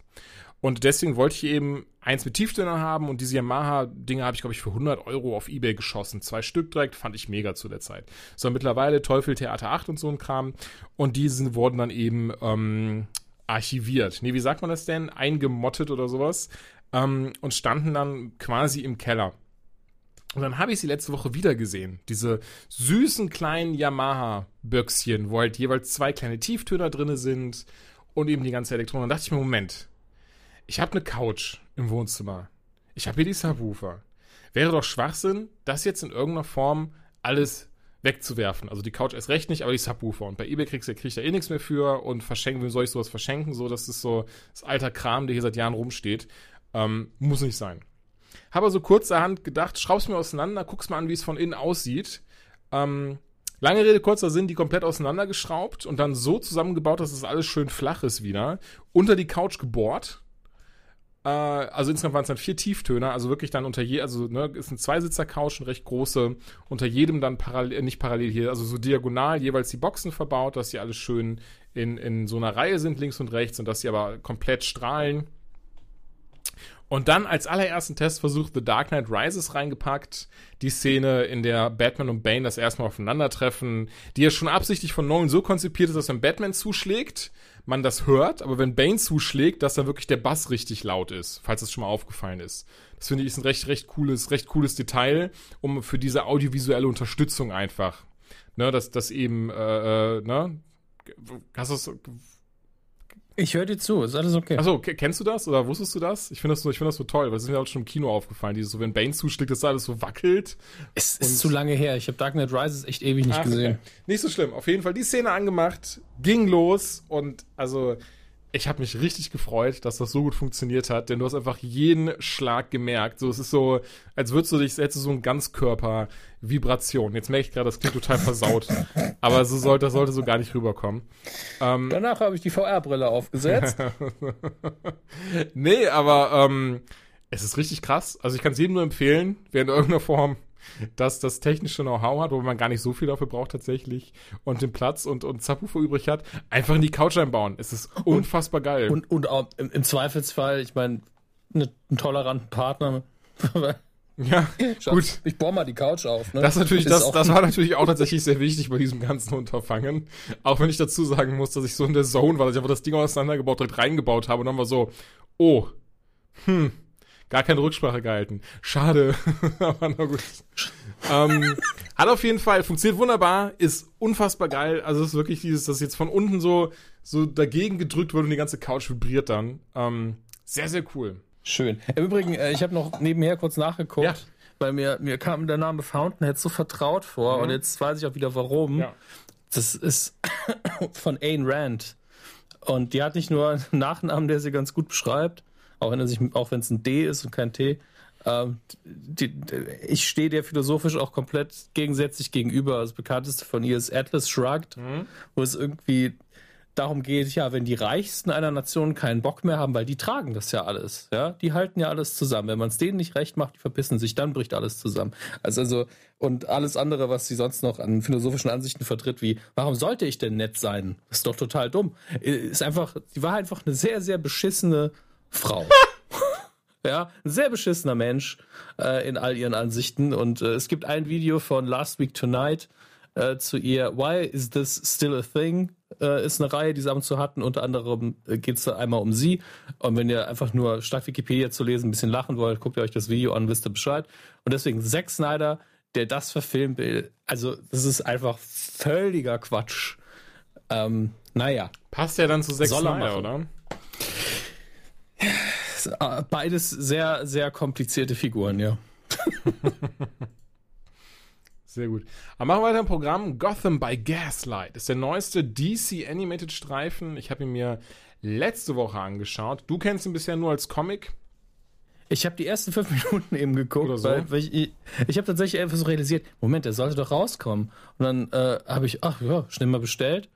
Und deswegen wollte ich eben eins mit Tieftönern haben und diese Yamaha-Dinge habe ich, glaube ich, für 100 Euro auf Ebay geschossen. Zwei Stück direkt, fand ich mega zu der Zeit. So, mittlerweile Teufel Theater 8 und so ein Kram. Und diese wurden dann eben ähm, archiviert. Nee, wie sagt man das denn? Eingemottet oder sowas. Ähm, und standen dann quasi im Keller. Und dann habe ich sie letzte Woche wieder gesehen. Diese süßen kleinen Yamaha-Böckschen, wo halt jeweils zwei kleine Tieftöner drin sind und eben die ganze Elektronik. Und dann dachte ich mir, Moment, ich habe eine Couch im Wohnzimmer. Ich habe hier die Subwoofer. Wäre doch Schwachsinn, das jetzt in irgendeiner Form alles wegzuwerfen. Also die Couch erst recht nicht, aber die Subwoofer. Und bei eBay kriegst du, kriegst ja eh nichts mehr für und verschenken, wem soll ich sowas verschenken? So, das ist so das alter Kram, der hier seit Jahren rumsteht. Ähm, muss nicht sein. Habe also kurzerhand gedacht, schraub's mir auseinander, guck's mal an, wie es von innen aussieht. Ähm, lange Rede, kurzer Sinn, die komplett auseinandergeschraubt und dann so zusammengebaut, dass es das alles schön flach ist wieder. Unter die Couch gebohrt äh, also insgesamt waren es dann vier Tieftöner, also wirklich dann unter je, also ne, ist ein Zweisitzer-Couch, ein recht große, unter jedem dann parallel, äh, nicht parallel hier, also so diagonal jeweils die Boxen verbaut, dass sie alles schön in, in so einer Reihe sind, links und rechts, und dass sie aber komplett strahlen. Und dann als allerersten Testversuch The Dark Knight Rises reingepackt. Die Szene, in der Batman und Bane das erstmal aufeinandertreffen, die ja schon absichtlich von Nolan so konzipiert ist, dass wenn Batman zuschlägt, man das hört, aber wenn Bane zuschlägt, dass dann wirklich der Bass richtig laut ist, falls das schon mal aufgefallen ist. Das finde ich ist ein recht, recht cooles, recht cooles Detail, um für diese audiovisuelle Unterstützung einfach. Ne, dass das eben, äh, äh, ne, hast du ich höre dir zu, ist alles okay. Achso, kennst du das oder wusstest du das? Ich finde das, so, find das so toll, weil es ist mir auch schon im Kino aufgefallen, dieses so, wenn Bane zuschlägt, dass da alles so wackelt. Es ist zu lange her. Ich habe Dark Knight Rises echt ewig nicht Ach, gesehen. Okay. Nicht so schlimm. Auf jeden Fall die Szene angemacht, ging los und also ich habe mich richtig gefreut, dass das so gut funktioniert hat, denn du hast einfach jeden Schlag gemerkt. So, es ist so, als würdest du dich, hättest du so ein Ganzkörper-Vibration. Jetzt merke ich gerade, das klingt total versaut. aber so sollte, das sollte so gar nicht rüberkommen. Ähm, Danach habe ich die VR-Brille aufgesetzt. *laughs* nee, aber ähm, es ist richtig krass. Also ich kann es jedem nur empfehlen, wer in irgendeiner Form dass das technische Know-how hat, wo man gar nicht so viel dafür braucht tatsächlich und den Platz und, und Subwoofer übrig hat, einfach in die Couch einbauen. Es ist unfassbar geil. Und, und auch im, im Zweifelsfall, ich meine, ne, einen toleranten Partner *laughs* Ja, Schatz, gut. Ich bohr mal die Couch auf. Ne? Das, natürlich, das, das war natürlich auch tatsächlich sehr wichtig bei diesem ganzen Unterfangen. Auch wenn ich dazu sagen muss, dass ich so in der Zone war, dass ich einfach das Ding auseinandergebaut, direkt reingebaut habe und dann war so, oh, hm, gar keine Rücksprache gehalten. Schade, *laughs* aber na gut. ähm, hat auf jeden Fall, funktioniert wunderbar, ist unfassbar geil. Also es ist wirklich dieses, dass jetzt von unten so, so dagegen gedrückt wird und die ganze Couch vibriert dann. Ähm, sehr, sehr cool. Schön. Im Übrigen, äh, ich habe noch nebenher kurz nachgeguckt, Ja. weil mir, mir kam der Name Fountainhead so vertraut vor und jetzt weiß ich auch wieder warum. Ja. Das ist *coughs* von Ayn Rand. Und die hat nicht nur einen Nachnamen, der sie ganz gut beschreibt, auch wenn er sich, auch wenn es ein D ist und kein T. Ähm, die, ich stehe der philosophisch auch komplett gegensätzlich gegenüber. Das bekannteste von ihr ist Atlas Shrugged, wo es irgendwie darum geht, ja, wenn die Reichsten einer Nation keinen Bock mehr haben, weil die tragen das ja alles, ja, die halten ja alles zusammen. Wenn man es denen nicht recht macht, die verpissen sich, dann bricht alles zusammen. Also, also und alles andere, was sie sonst noch an philosophischen Ansichten vertritt, wie warum sollte ich denn nett sein? Das ist doch total dumm. Ist einfach, die war einfach eine sehr, sehr beschissene Frau. *laughs* Ja, ein sehr beschissener Mensch äh, in all ihren Ansichten. Und äh, es gibt ein Video von Last Week Tonight äh, zu ihr. Why is this still a thing? Äh, ist eine Reihe, die sie ab und zu hatten. Unter anderem äh, geht es einmal um sie. Und wenn ihr einfach nur statt Wikipedia zu lesen ein bisschen lachen wollt, guckt ihr euch das Video an, wisst ihr Bescheid. Und deswegen Zack Snyder, der das verfilmt will, also das ist einfach völliger Quatsch. Ähm, naja. Passt ja dann zu Zack er Snyder, oder? Äh, Beides sehr, sehr komplizierte Figuren, ja. *laughs* Sehr gut. Aber machen wir weiter im Programm. Gotham by Gaslight ist der neueste DC Animated Streifen. Ich habe ihn mir letzte Woche angeschaut. Du kennst ihn bisher nur als Comic. Ich habe die ersten fünf *laughs* Minuten eben geguckt, so. weil, weil ich, ich, ich habe tatsächlich einfach so realisiert, Moment, der sollte doch rauskommen. Und dann äh, habe ich, ach ja, schnell mal bestellt.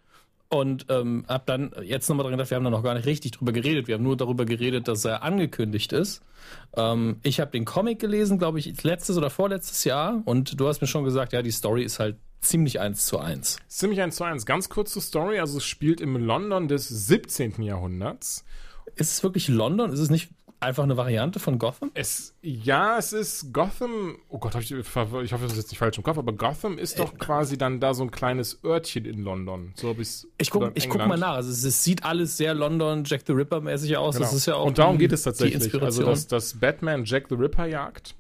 Und ähm, habe dann jetzt nochmal dran gedacht, wir haben da noch gar nicht richtig drüber geredet. Wir haben nur darüber geredet, dass er angekündigt ist. Ähm, ich habe den Comic gelesen, glaube ich, letztes oder vorletztes Jahr. Und du hast mir schon gesagt, ja, die Story ist halt ziemlich eins zu eins. Ziemlich eins zu eins. Ganz kurz zur Story. Also es spielt im London des 17. Jahrhunderts. Ist es wirklich London? Ist es nicht einfach eine Variante von Gotham? Es, ja, es ist Gotham. Oh Gott, ich, ich hoffe, das ist jetzt nicht falsch im Kopf, aber Gotham ist doch quasi dann da so ein kleines Örtchen in London. So hab ich's. Ich in ich guck mal nach. Also es, es sieht alles sehr London, Jack the Ripper mäßig aus. Genau. Das ist ja auch und darum die- geht es tatsächlich. Also, dass, dass Batman Jack the Ripper jagt.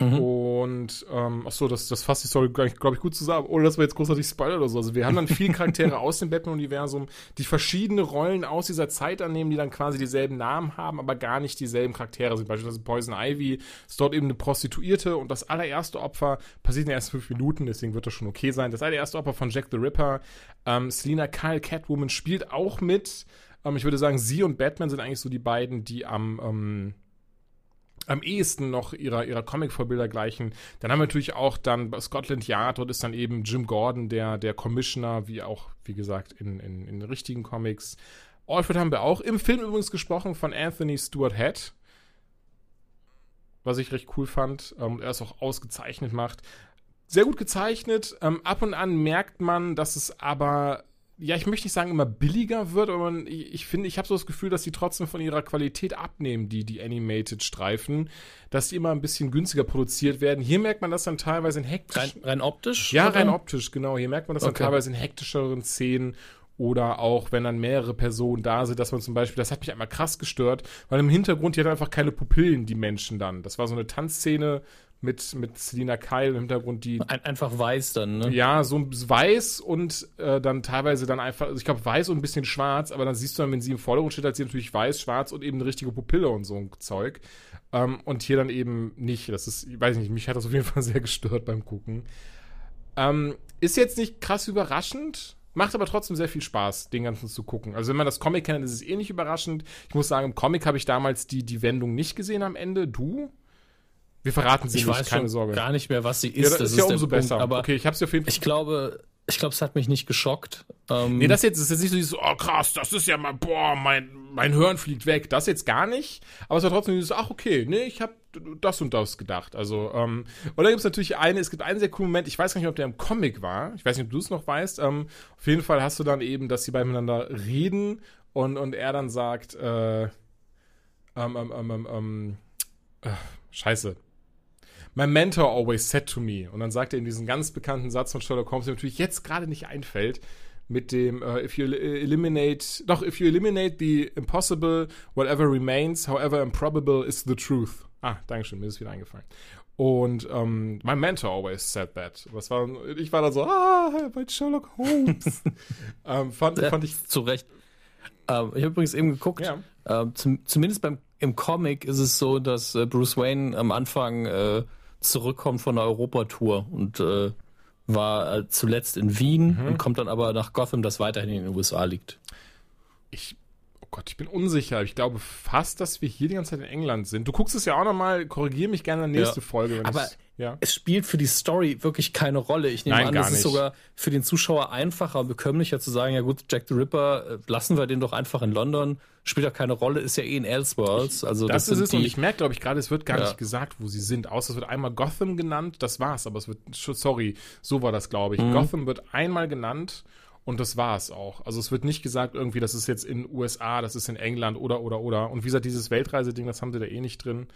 Mhm. Und, ähm, ach so, das, das fasst die Story, glaube ich, gut zusammen, ohne dass wir jetzt großartig spoilern oder so. Also, wir haben dann viele Charaktere *laughs* aus dem Batman-Universum, die verschiedene Rollen aus dieser Zeit annehmen, die dann quasi dieselben Namen haben, aber gar nicht dieselben Charaktere sind. Beispielsweise Poison Ivy ist dort eben eine Prostituierte und das allererste Opfer passiert in den ersten fünf Minuten, deswegen wird das schon okay sein. Das allererste Opfer von Jack the Ripper, ähm, Selina Kyle, Catwoman, spielt auch mit. Ähm, ich würde sagen, sie und Batman sind eigentlich so die beiden, die am, ähm, am ehesten noch ihrer, ihrer Comic-Vorbilder gleichen. Dann haben wir natürlich auch dann bei Scotland Yard, dort ist dann eben Jim Gordon, der, der Commissioner, wie auch, wie gesagt, in, in, in richtigen Comics. Alfred haben wir auch im Film übrigens gesprochen von Anthony Stewart Head, was ich recht cool fand. Ähm, er es auch ausgezeichnet macht. Sehr gut gezeichnet. Ähm, ab und an merkt man, dass es aber ja, ich möchte nicht sagen, immer billiger wird, aber man, ich, ich finde, ich habe so das Gefühl, dass die trotzdem von ihrer Qualität abnehmen, die, die Animated-Streifen, dass die immer ein bisschen günstiger produziert werden. Hier merkt man das dann teilweise in rein, hektischen. rein optisch? Ja, oder? rein optisch, genau. Hier merkt man das dann Okay. teilweise in hektischeren Szenen oder auch, wenn dann mehrere Personen da sind, dass man zum Beispiel, das hat mich einmal krass gestört, weil im Hintergrund, die hatten einfach keine Pupillen, die Menschen dann. Das war so eine Tanzszene mit, mit Selina Kyle im Hintergrund, die Ein, einfach weiß dann, ne? ja, so ein weiß und äh, dann teilweise dann einfach, also ich glaube weiß und ein bisschen schwarz, aber dann siehst du dann, wenn sie im Vordergrund steht, hat sie natürlich weiß, schwarz und eben eine richtige Pupille und so ein Zeug. Ähm, und hier dann eben nicht. Das ist, ich weiß nicht, mich hat das auf jeden Fall *laughs* sehr gestört beim Gucken. Ähm, ist jetzt nicht krass überraschend, macht aber trotzdem sehr viel Spaß, den ganzen zu gucken. Also wenn man das Comic kennt, ist es eh nicht überraschend. Ich muss sagen, im Comic habe ich damals die, die Wendung nicht gesehen am Ende. Du? Wir verraten sie Ich nicht, weiß keine schon Sorge. gar nicht mehr, was sie ja, ist. das ist ja umso Punkt. besser. Aber okay, ich habe sie auf jeden Fall ich glaube, ich glaube, es hat mich nicht geschockt. Ähm, Nee, das jetzt das ist jetzt nicht so dieses, oh krass, das ist ja mal, boah, mein, mein Hören fliegt weg. Das jetzt gar nicht. Aber es war trotzdem dieses, ach okay, nee, ich habe das und das gedacht. Also, ähm, und dann gibt es natürlich eine, es gibt einen sehr coolen Moment, ich weiß gar nicht, ob der im Comic war. Ich weiß nicht, ob du es noch weißt. Ähm, auf jeden Fall hast du dann eben, dass sie beide miteinander reden und, und er dann sagt, äh, ähm, ähm, ähm, ähm, ähm, äh, scheiße. My mentor always said to me. Und dann sagt er in diesen ganz bekannten Satz von Sherlock Holmes, der natürlich jetzt gerade nicht einfällt, mit dem uh, if you eliminate, doch, if you eliminate the impossible, whatever remains, however improbable is the truth. Ah, Dankeschön, mir ist es wieder eingefallen. Und ähm, my mentor always said that. Was war, ich war dann so, ah, bei Sherlock Holmes. *laughs* ähm, fand, Ja, fand ich. Zu Recht. Ähm, ich habe übrigens eben geguckt, Ja. ähm, zum, zumindest beim, im Comic ist es so, dass äh, Bruce Wayne am Anfang äh, zurückkommt von der Europatour und äh, war äh, zuletzt in Wien Mhm. und kommt dann aber nach Gotham, das weiterhin in den USA liegt. Ich, oh Gott, ich bin unsicher. Ich glaube fast, dass wir hier die ganze Zeit in England sind. Du guckst es ja auch nochmal, korrigiere mich gerne in der nächste Ja. Folge. Wenn Aber ja. Es spielt für die Story wirklich keine Rolle. Ich nehme Nein, an, es ist nicht. sogar für den Zuschauer einfacher und bekömmlicher zu sagen, ja gut, Jack the Ripper, äh, lassen wir den doch einfach in London, spielt ja keine Rolle, ist ja eh in Elseworlds. Also Das, das, ist es sind und die, ich merke, glaube ich, gerade, es wird gar Ja. nicht gesagt, wo sie sind. Außer es wird einmal Gotham genannt, das war's, aber es wird, sorry, so war das, glaube Mhm. ich. Gotham wird einmal genannt und das war's auch. Also es wird nicht gesagt irgendwie, das ist jetzt in USA, das ist in England oder, oder, oder. Und wie gesagt, dieses Weltreiseding, das haben sie da eh nicht drin.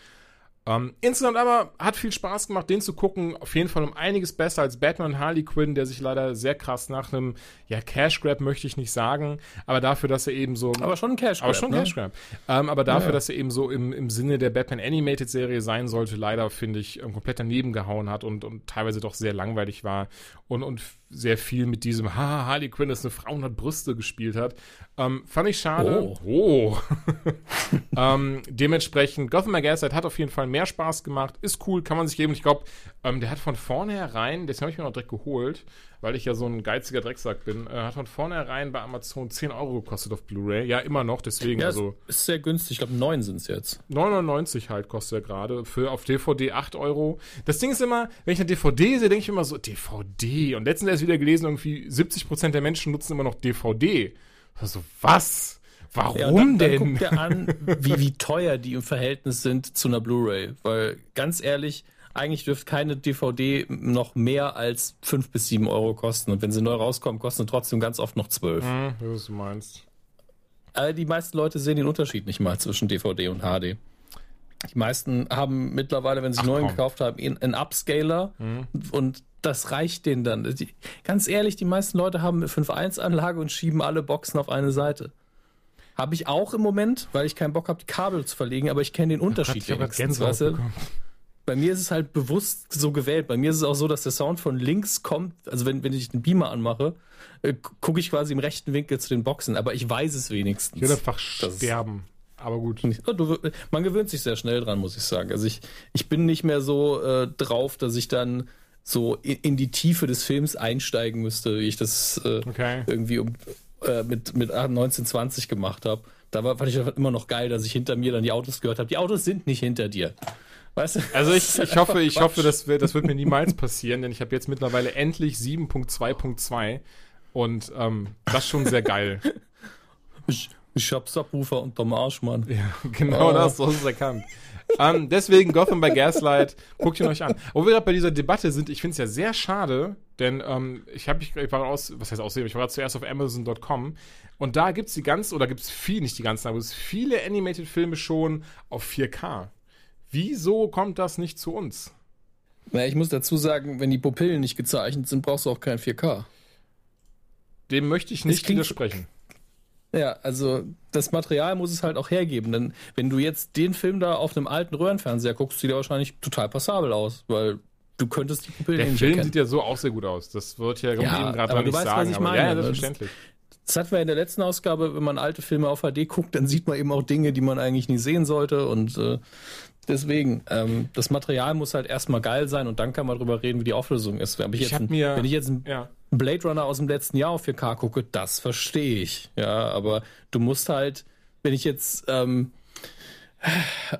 Ähm, insgesamt aber hat viel Spaß gemacht, den zu gucken. Auf jeden Fall um einiges besser als Batman Harley Quinn, der sich leider sehr krass nach einem, ja, Cash Grab möchte ich nicht sagen, aber dafür, dass er eben so aber schon ein Cash aber schon ne? Cash Grab. Ähm, aber dafür, Ja. dass er eben so im, im Sinne der Batman Animated Serie sein sollte, leider, finde ich, ähm, komplett daneben gehauen hat und, und teilweise doch sehr langweilig war und, und sehr viel mit diesem, *laughs* haha, Harley Quinn ist eine Frau und hat Brüste gespielt hat. Ähm, fand ich schade. Oh. *laughs* ähm, dementsprechend, Gotham Gaslight hat auf jeden Fall mehr Spaß gemacht, ist cool, kann man sich geben. Ich glaube, ähm, der hat von vornherein, das habe ich mir noch direkt geholt, weil ich ja so ein geiziger Drecksack bin, äh, hat von vornherein bei Amazon 10 Euro gekostet auf Blu-ray. Ja, immer noch, deswegen, Ja, also ist sehr günstig. Ich glaube, neun sind es jetzt. 99 halt kostet er gerade. Für auf DVD 8 Euro. Das Ding ist immer, wenn ich eine DVD sehe, denke ich immer so, DVD. Und letztens erst wieder gelesen, irgendwie 70% der Menschen nutzen immer noch DVD. Also, was? Warum Ja, dann, dann denn? guckt ihr an, *laughs* wie, wie teuer die im Verhältnis sind zu einer Blu-ray. Weil ganz ehrlich, eigentlich dürfte keine DVD noch mehr als fünf bis sieben Euro kosten. Und wenn sie neu rauskommen, kosten sie trotzdem ganz oft noch zwölf. Hm, was du meinst. Aber die meisten Leute sehen den Unterschied nicht mal zwischen DVD und HD. Die meisten haben mittlerweile, wenn sie Ach, neuen komm. gekauft haben, einen Upscaler und das reicht denen dann. Die, ganz ehrlich, die meisten Leute haben eine 5.1-Anlage und schieben alle Boxen auf eine Seite. Habe ich auch im Moment, weil ich keinen Bock habe, die Kabel zu verlegen, aber ich kenne den Unterschied Ich habe wenigstens, weißt du? Bei mir ist es halt bewusst so gewählt. Bei mir ist es auch so, dass der Sound von links kommt. Also wenn, wenn ich den Beamer anmache, äh, gucke ich quasi im rechten Winkel zu den Boxen. Aber ich weiß es wenigstens. Ich würde einfach sterben. Aber gut. Du, man gewöhnt sich sehr schnell dran, muss ich sagen. Also ich, ich bin nicht mehr so äh, drauf, dass ich dann so in, in die Tiefe des Films einsteigen müsste, wie ich das äh, Okay. irgendwie um, äh, mit, mit 1920 gemacht habe. Da war, fand ich immer noch geil, dass ich hinter mir dann die Autos gehört habe. Die Autos sind nicht hinter dir. Weißt du? Also ich, ich hoffe, ich hoffe, das wird, das wird mir niemals passieren, denn ich habe jetzt mittlerweile endlich 7.2.2 und ähm, das ist schon sehr geil. Ich, ich hab Subwoofer unterm Arsch, Mann. Ja, genau Oh. das, so ist es erkannt. ähm, deswegen Gotham bei Gaslight, guckt ihn euch an. Wo wir gerade bei dieser Debatte sind, ich finde es ja sehr schade, denn ähm, ich habe ich, ich war aus, was heißt aussehen, ich war gerade zuerst auf Amazon.com und da gibt's die ganzen, oder gibt's viel, nicht die ganzen, aber es gibt viele Animated-Filme schon auf 4K. Wieso kommt das nicht zu uns? Na, ich muss dazu sagen, wenn die Pupillen nicht gezeichnet sind, brauchst du auch kein 4K. Dem möchte ich nicht widersprechen. Ja, also das Material muss es halt auch hergeben. Denn wenn du jetzt den Film da auf einem alten Röhrenfernseher guckst, sieht er wahrscheinlich total passabel aus, weil du könntest die Pupillen Der nicht Film erkennen. sieht ja so auch sehr gut aus. Das wird ja, Ja, eben gerade nicht weißt, was sagen. ich aber meine, ja, ja, ne? selbstverständlich. Das hatten wir in der letzten Ausgabe, wenn man alte Filme auf HD guckt, dann sieht man eben auch Dinge, die man eigentlich nie sehen sollte. Und äh, deswegen, ähm, das Material muss halt erstmal geil sein und dann kann man drüber reden, wie die Auflösung ist. Wenn ich, Ich ein, mir- wenn ich jetzt einen Ja. Blade Runner aus dem letzten Jahr auf 4K gucke, das verstehe ich. Ja, aber du musst halt, wenn ich jetzt ähm,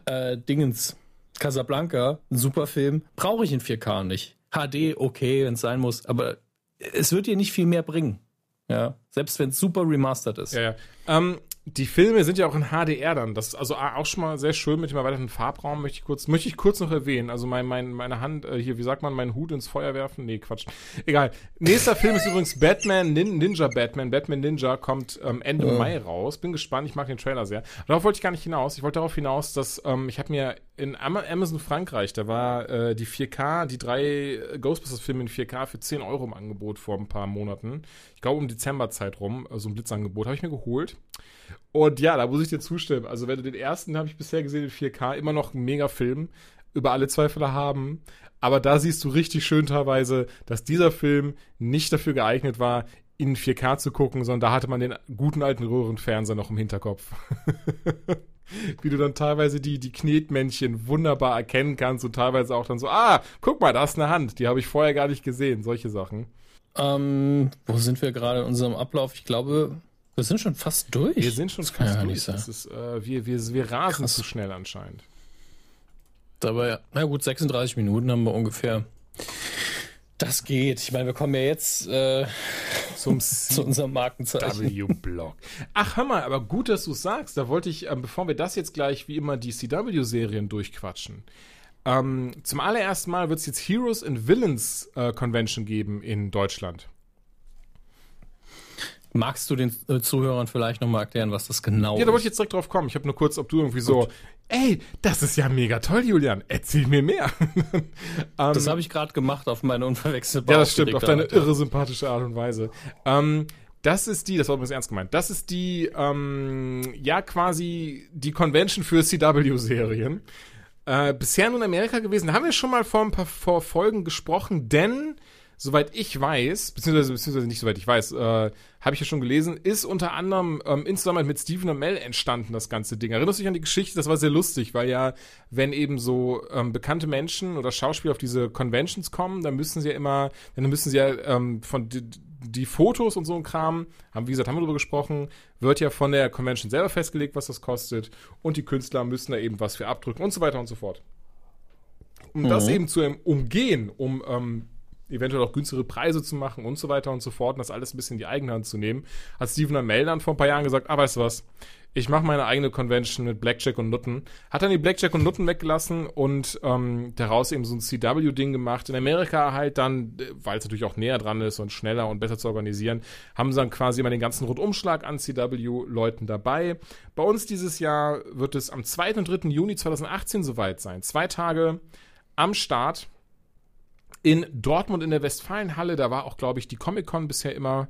äh, Dingens, Casablanca, ein super Film, brauche ich in 4K nicht. HD, okay, wenn es sein muss, aber es wird dir nicht viel mehr bringen. Ja, selbst wenn es super remastered ist. Ja, ja. Ähm, die Filme sind ja auch in HDR dann. Das ist also auch schon mal sehr schön mit dem erweiterten Farbraum. Möchte ich kurz, möchte ich kurz noch erwähnen. Also mein, mein, meine Hand, äh, hier, wie sagt man, meinen Hut ins Feuer werfen? Nee, Quatsch. Egal. Nächster Film ist übrigens Batman, Nin Ninja Batman. Batman Ninja kommt ähm, Ende ja. Mai raus. Bin gespannt, ich mag den Trailer sehr. Darauf wollte ich gar nicht hinaus. Ich wollte darauf hinaus, dass ähm, ich habe mir in Amazon Frankreich, da war äh, die 4K, die drei Ghostbusters-Filme in 4K für 10 Euro im Angebot vor ein paar Monaten. Ich glaube um Dezemberzeit rum, so ein Blitzangebot, habe ich mir geholt. Und ja, da muss ich dir zustimmen. Also, wenn du den ersten habe ich bisher gesehen in 4K, immer noch ein mega Film, über alle Zweifel haben. Aber da siehst du richtig schön teilweise, dass dieser Film nicht dafür geeignet war, in 4K zu gucken, sondern da hatte man den guten alten Röhrenfernseher noch im Hinterkopf. *laughs* Wie du dann teilweise die, die Knetmännchen wunderbar erkennen kannst und teilweise auch dann so, ah, guck mal, da ist eine Hand, die habe ich vorher gar nicht gesehen, solche Sachen. Ähm, wo sind wir gerade in unserem Ablauf? Ich glaube, wir sind schon fast durch. Wir sind schon das fast durch. Das ist, äh, wir, wir, wir rasen Krass. zu schnell anscheinend. Dabei, na gut, 36 Minuten haben wir ungefähr. Das geht. Ich meine, wir kommen ja jetzt äh, Zum *laughs* zu unserem Markenzeichen. W-Block. Ach, hör mal, aber gut, dass du es sagst. Da wollte ich, ähm, bevor wir das jetzt gleich wie immer die CW-Serien durchquatschen. Ähm, zum allerersten Mal wird es jetzt Heroes and Villains äh, Convention geben in Deutschland. Magst du den äh, Zuhörern vielleicht nochmal erklären, was das genau ist? Ja, da wollte ich jetzt direkt drauf kommen. Ich habe nur kurz, ob du irgendwie Gut. so, ey, das ist ja mega toll, Julian, erzähl mir mehr. um, *laughs* das habe ich gerade gemacht auf meine unverwechselbare Ja, das stimmt, auf deine irre sympathische Art und Weise. Ähm, das ist die, das war übrigens ernst gemeint, das ist die, ähm, ja, quasi die Convention für CW-Serien. Äh, bisher nur in Amerika gewesen. Da haben wir schon mal vor ein paar vor Folgen gesprochen, denn soweit ich weiß, beziehungsweise, beziehungsweise nicht soweit ich weiß, äh, habe ich ja schon gelesen, ist unter anderem ähm, in Zusammenarbeit mit Stephen Amell entstanden, das ganze Ding. Erinnerst du dich an die Geschichte? Das war sehr lustig, weil ja, wenn eben so ähm, bekannte Menschen oder Schauspieler auf diese Conventions kommen, dann müssen sie ja immer, dann müssen sie ja ähm, von die, die Fotos und so ein Kram, haben, wie gesagt, haben wir darüber gesprochen, wird ja von der Convention selber festgelegt, was das kostet. Und die Künstler müssen da eben was für abdrücken und so weiter und so fort. Um mhm. das eben zu umgehen, um ähm, eventuell auch günstigere Preise zu machen und so weiter und so fort und das alles ein bisschen in die Eigenhand zu nehmen, hat Steven Amell dann vor ein paar Jahren gesagt, ah, weißt du was, ich mache meine eigene Convention mit Blackjack und Nutten. Hat dann die Blackjack und Nutten weggelassen und ähm, daraus eben so ein CW-Ding gemacht. In Amerika halt dann, weil es natürlich auch näher dran ist und schneller und besser zu organisieren, haben sie dann quasi immer den ganzen Rundumschlag an CW-Leuten dabei. Bei uns dieses Jahr wird es am 2. und 3. Juni 2018 soweit sein. Zwei Tage am Start in Dortmund in der Westfalenhalle, da war auch, glaube ich, die Comic-Con bisher immer.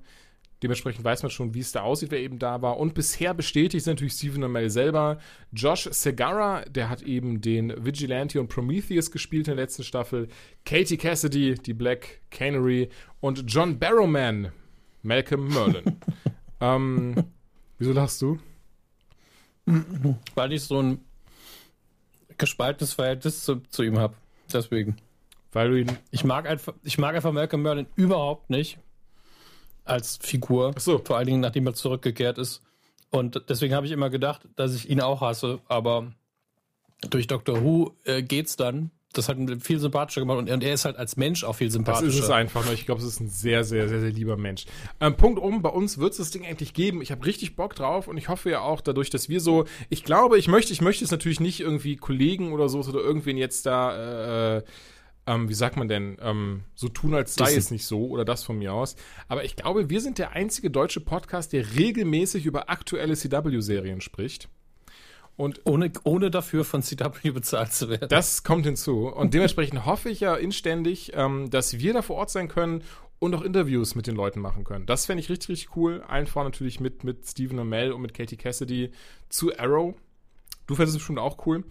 Dementsprechend weiß man schon, wie es da aussieht, wer eben da war. Und bisher bestätigt natürlich Stephen Amell selber. Josh Segarra, der hat eben den Vigilante und Prometheus gespielt in der letzten Staffel. Katie Cassidy, die Black Canary. Und John Barrowman, Malcolm Merlin. *laughs* ähm, wieso lachst du? Weil ich so ein gespaltenes Verhältnis zu, zu ihm habe. Deswegen. Weil du ihn. Ich mag einfach, ich mag einfach Malcolm Merlin überhaupt nicht. Als Figur. Ach so. Vor allen Dingen, nachdem er zurückgekehrt ist. Und deswegen habe ich immer gedacht, dass ich ihn auch hasse. Aber durch Doctor Who äh, geht's dann. Das hat ihn viel sympathischer gemacht und, und er ist halt als Mensch auch viel sympathischer. Das ist es einfach. Ich glaube, es ist ein sehr, sehr, sehr, sehr lieber Mensch. Ähm, Punkt um, bei uns wird es das Ding endlich geben. Ich habe richtig Bock drauf und ich hoffe ja auch dadurch, dass wir so, ich glaube, ich möchte, ich möchte es natürlich nicht irgendwie Kollegen oder so oder irgendwen jetzt da äh, ähm, wie sagt man denn, ähm, so tun, als sei es nicht so oder das von mir aus. Aber ich glaube, wir sind der einzige deutsche Podcast, der regelmäßig über aktuelle CW-Serien spricht. Und ohne, ohne dafür von CW bezahlt zu werden. Das kommt hinzu. Und dementsprechend *laughs* hoffe ich ja inständig, ähm, dass wir da vor Ort sein können und auch Interviews mit den Leuten machen können. Das fände ich richtig, richtig cool. Einfach natürlich mit, mit Stephen Amell und mit Katie Cassidy zu Arrow. Du fändest es bestimmt auch cool.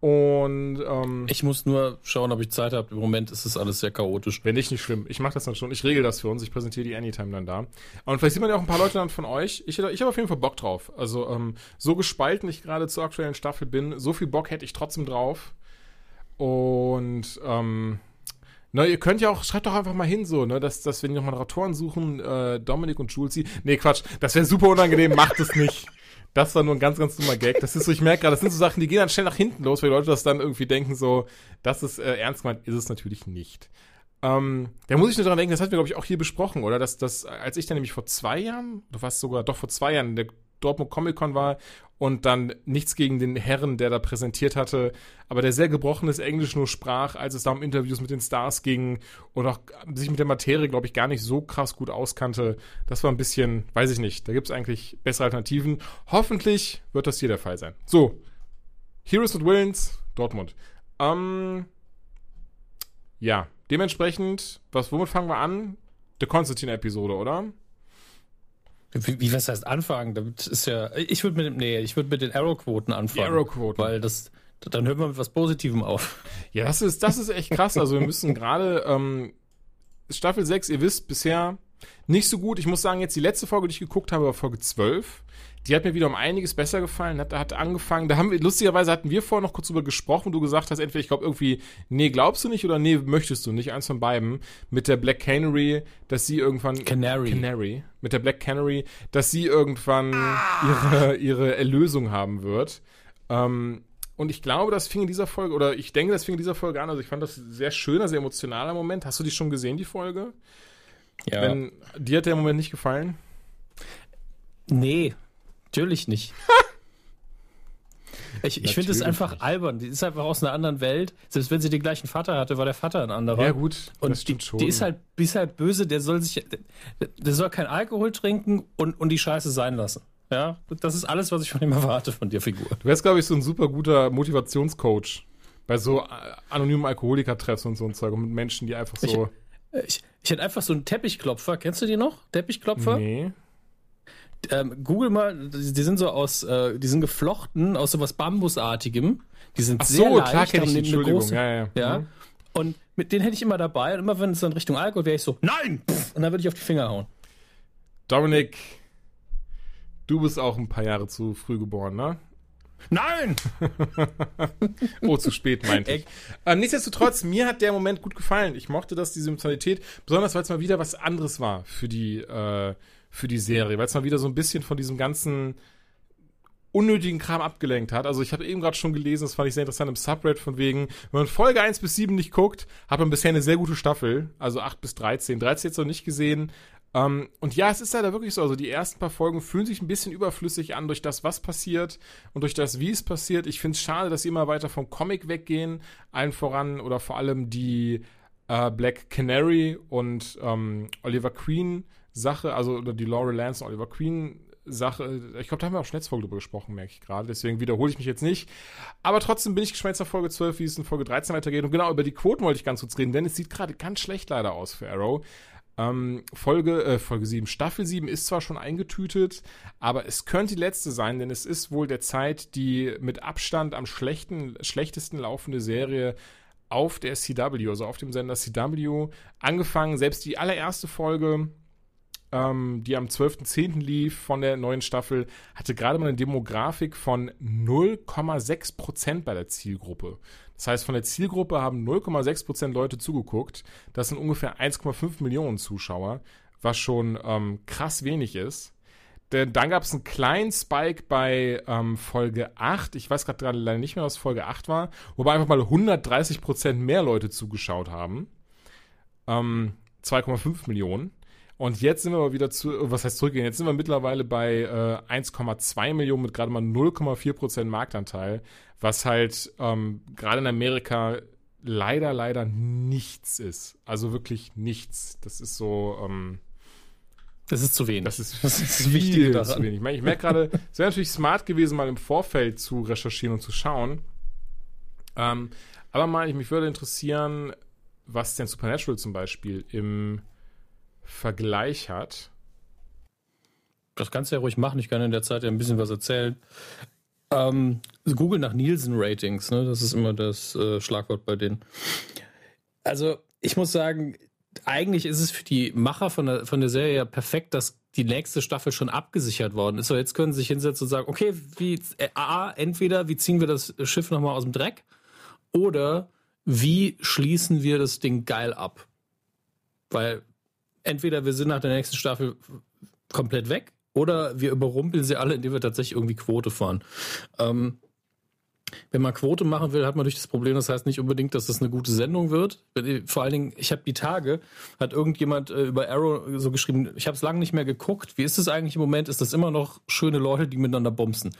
Und ähm, ich muss nur schauen, ob ich Zeit habe. Im Moment ist es alles sehr chaotisch. Wenn nicht, nicht schlimm. Ich mache das dann schon. Ich regel das für uns. Ich präsentiere die Anytime dann da. Und vielleicht sieht man ja auch ein paar Leute dann von euch. Ich, ich habe auf jeden Fall Bock drauf. Also ähm, so gespalten ich gerade zur aktuellen Staffel bin, so viel Bock hätte ich trotzdem drauf. Und ähm, na, ihr könnt ja auch, schreibt doch einfach mal hin so, ne, dass, dass wenn die noch Moderatoren suchen, äh, Dominik und Jules, nee, Quatsch, das wäre super unangenehm, macht es nicht. Das war nur ein ganz, ganz dummer Gag. Das ist so, ich merke gerade, das sind so Sachen, die gehen dann schnell nach hinten los, weil die Leute das dann irgendwie denken, so, das ist äh, ernst gemeint, ist es natürlich nicht. Ähm, da muss ich nur dran denken, das hatten wir, glaube ich, auch hier besprochen, oder? Dass, dass, als ich dann nämlich vor zwei Jahren, du warst sogar, doch vor zwei Jahren in der Dortmund Comic Con war und dann nichts gegen den Herren, der da präsentiert hatte, aber der sehr gebrochenes Englisch nur sprach, als es da um Interviews mit den Stars ging und auch sich mit der Materie, glaube ich, gar nicht so krass gut auskannte. Das war ein bisschen, weiß ich nicht, da gibt es eigentlich bessere Alternativen. Hoffentlich wird das hier der Fall sein. So, Heroes und Villains, Dortmund. Ähm, ja, dementsprechend, was, womit fangen wir an? Der Konstantin-Episode, oder? Wie, wie was heißt anfangen? Damit ist ja, ich würde mit dem, nee, ich würde mit den Arrow-Quoten anfangen. Arrow-Quoten. Weil das, dann hören wir mit was Positivem auf. Ja, das ist, das ist echt krass. Also wir müssen gerade, ähm, Staffel 6, ihr wisst, bisher nicht so gut. Ich muss sagen, jetzt die letzte Folge, die ich geguckt habe, war Folge 12. Die hat mir wieder um einiges besser gefallen. Hat, hat angefangen, da haben wir, lustigerweise hatten wir vorher noch kurz drüber gesprochen, du gesagt hast, entweder ich glaube irgendwie, nee, glaubst du nicht oder nee, möchtest du nicht, eins von beiden, mit der Black Canary, dass sie irgendwann. Canary. Canary. Mit der Black Canary, dass sie irgendwann ihre, ihre Erlösung haben wird. Ähm, und ich glaube, das fing in dieser Folge, oder ich denke, das fing in dieser Folge an. Also ich fand das sehr schöner, sehr emotionaler Moment. Hast du die schon gesehen, die Folge? Ja. Wenn, dir hat der Moment nicht gefallen? Nee, natürlich nicht. *laughs* ich ich finde es einfach nicht. albern. Die ist einfach aus einer anderen Welt. Selbst wenn sie den gleichen Vater hatte, war der Vater ein anderer. Ja, gut. Und das die, stimmt schon. die ist halt, die ist halt böse, der soll sich, der soll kein Alkohol trinken und, und die Scheiße sein lassen. Ja, das ist alles, was ich von ihm erwarte, von der Figur. Du wärst, glaube ich, so ein super guter Motivationscoach. Bei so äh, anonymen Alkoholiker-Treffs und so ein Zeug. Und mit Menschen, die einfach so. Ich, ich hätte einfach so einen Teppichklopfer. Kennst du die noch? Teppichklopfer? nee. Ähm, Google mal, die sind so aus, äh, die sind geflochten aus sowas Bambusartigem. Die sind Ach sehr so, leicht, klar kenne ich Entschuldigung. große- ja, ja. Ja. Mhm. Und mit denen hätte ich immer dabei. Und immer wenn es dann Richtung Alkohol wäre ich so, nein! Pff, Und dann würde ich auf die Finger hauen. Dominik, du bist auch ein paar Jahre zu früh geboren, ne? Nein! *laughs* Oh, zu spät, meinte ich. Ähm, nichtsdestotrotz, mir hat der Moment gut gefallen. Ich mochte das, diese Emotionalität, besonders weil es mal wieder was anderes war für die, äh, für die Serie, weil es mal wieder so ein bisschen von diesem ganzen unnötigen Kram abgelenkt hat. Also ich habe eben gerade schon gelesen, das fand ich sehr interessant im Subreddit von wegen, wenn man Folge 1 bis 7 nicht guckt, hat man bisher eine sehr gute Staffel, also 8 bis 13. 13 jetzt noch nicht gesehen. Ähm, und ja, es ist leider wirklich so, also die ersten paar Folgen fühlen sich ein bisschen überflüssig an durch das, was passiert und durch das, wie es passiert. Ich finde es schade, dass sie immer weiter vom Comic weggehen, allen voran oder vor allem die äh, Black Canary und ähm, Oliver Queen Sache, also oder die Laurel Lance und Oliver Queen Sache. Ich glaube, da haben wir auch schon letzte Folge drüber gesprochen, merke ich gerade. Deswegen wiederhole ich mich jetzt nicht. Aber trotzdem bin ich gespannt nach Folge 12, wie es in Folge 13 weitergeht. Und genau über die Quoten wollte ich ganz kurz reden, denn es sieht gerade ganz schlecht leider aus für Arrow. Ähm, Folge, äh, Folge 7, Staffel 7 ist zwar schon eingetütet, aber es könnte die letzte sein, denn es ist wohl der Zeit die mit Abstand am schlechten, schlechtesten laufende Serie auf der CW, also auf dem Sender CW. Angefangen, selbst die allererste Folge, ähm, die am 12.10. lief von der neuen Staffel, hatte gerade mal eine Demografik von 0,6% bei der Zielgruppe. Das heißt, von der Zielgruppe haben 0,6% Leute zugeguckt. Das sind ungefähr 1,5 Millionen Zuschauer, was schon ähm, krass wenig ist. Denn dann gab es einen kleinen Spike bei ähm, Folge 8. Ich weiß gerade leider nicht mehr, was Folge 8 war, wobei einfach mal 130% mehr Leute zugeschaut haben. Ähm, 2,5 Millionen. Und jetzt sind wir aber wieder zu, was heißt zurückgehen? Jetzt sind wir mittlerweile bei äh, 1,2 Millionen mit gerade mal 0,4% Marktanteil, was halt ähm, gerade in Amerika leider, leider nichts ist. Also wirklich nichts. Das ist so, ähm, Das ist zu wenig. das ist, *laughs* das ist viel Wichtige zu daran. wenig. Ich, meine, ich merke gerade, es wäre natürlich smart gewesen, mal im Vorfeld zu recherchieren und zu schauen. Ähm, aber mal, mich würde interessieren, was denn Supernatural zum Beispiel im Vergleich hat. Das kannst du ja ruhig machen. Ich kann in der Zeit ja ein bisschen was erzählen. Ähm, Google nach Nielsen-Ratings, ne? das ist immer das äh, Schlagwort bei denen. Also, ich muss sagen, eigentlich ist es für die Macher von der, von der Serie ja perfekt, dass die nächste Staffel schon abgesichert worden ist. So, jetzt können sie sich hinsetzen und sagen, okay, wie, äh, A, entweder wie ziehen wir das Schiff nochmal aus dem Dreck oder wie schließen wir das Ding geil ab? Weil entweder wir sind nach der nächsten Staffel komplett weg oder wir überrumpeln sie alle, indem wir tatsächlich irgendwie Quote fahren. Ähm, wenn man Quote machen will, hat man durch das Problem, das heißt nicht unbedingt, dass das eine gute Sendung wird. Vor allen Dingen, ich habe die Tage, hat irgendjemand äh, über Arrow so geschrieben, ich habe es lange nicht mehr geguckt. Wie ist es eigentlich im Moment? Ist das immer noch schöne Leute, die miteinander bumsen?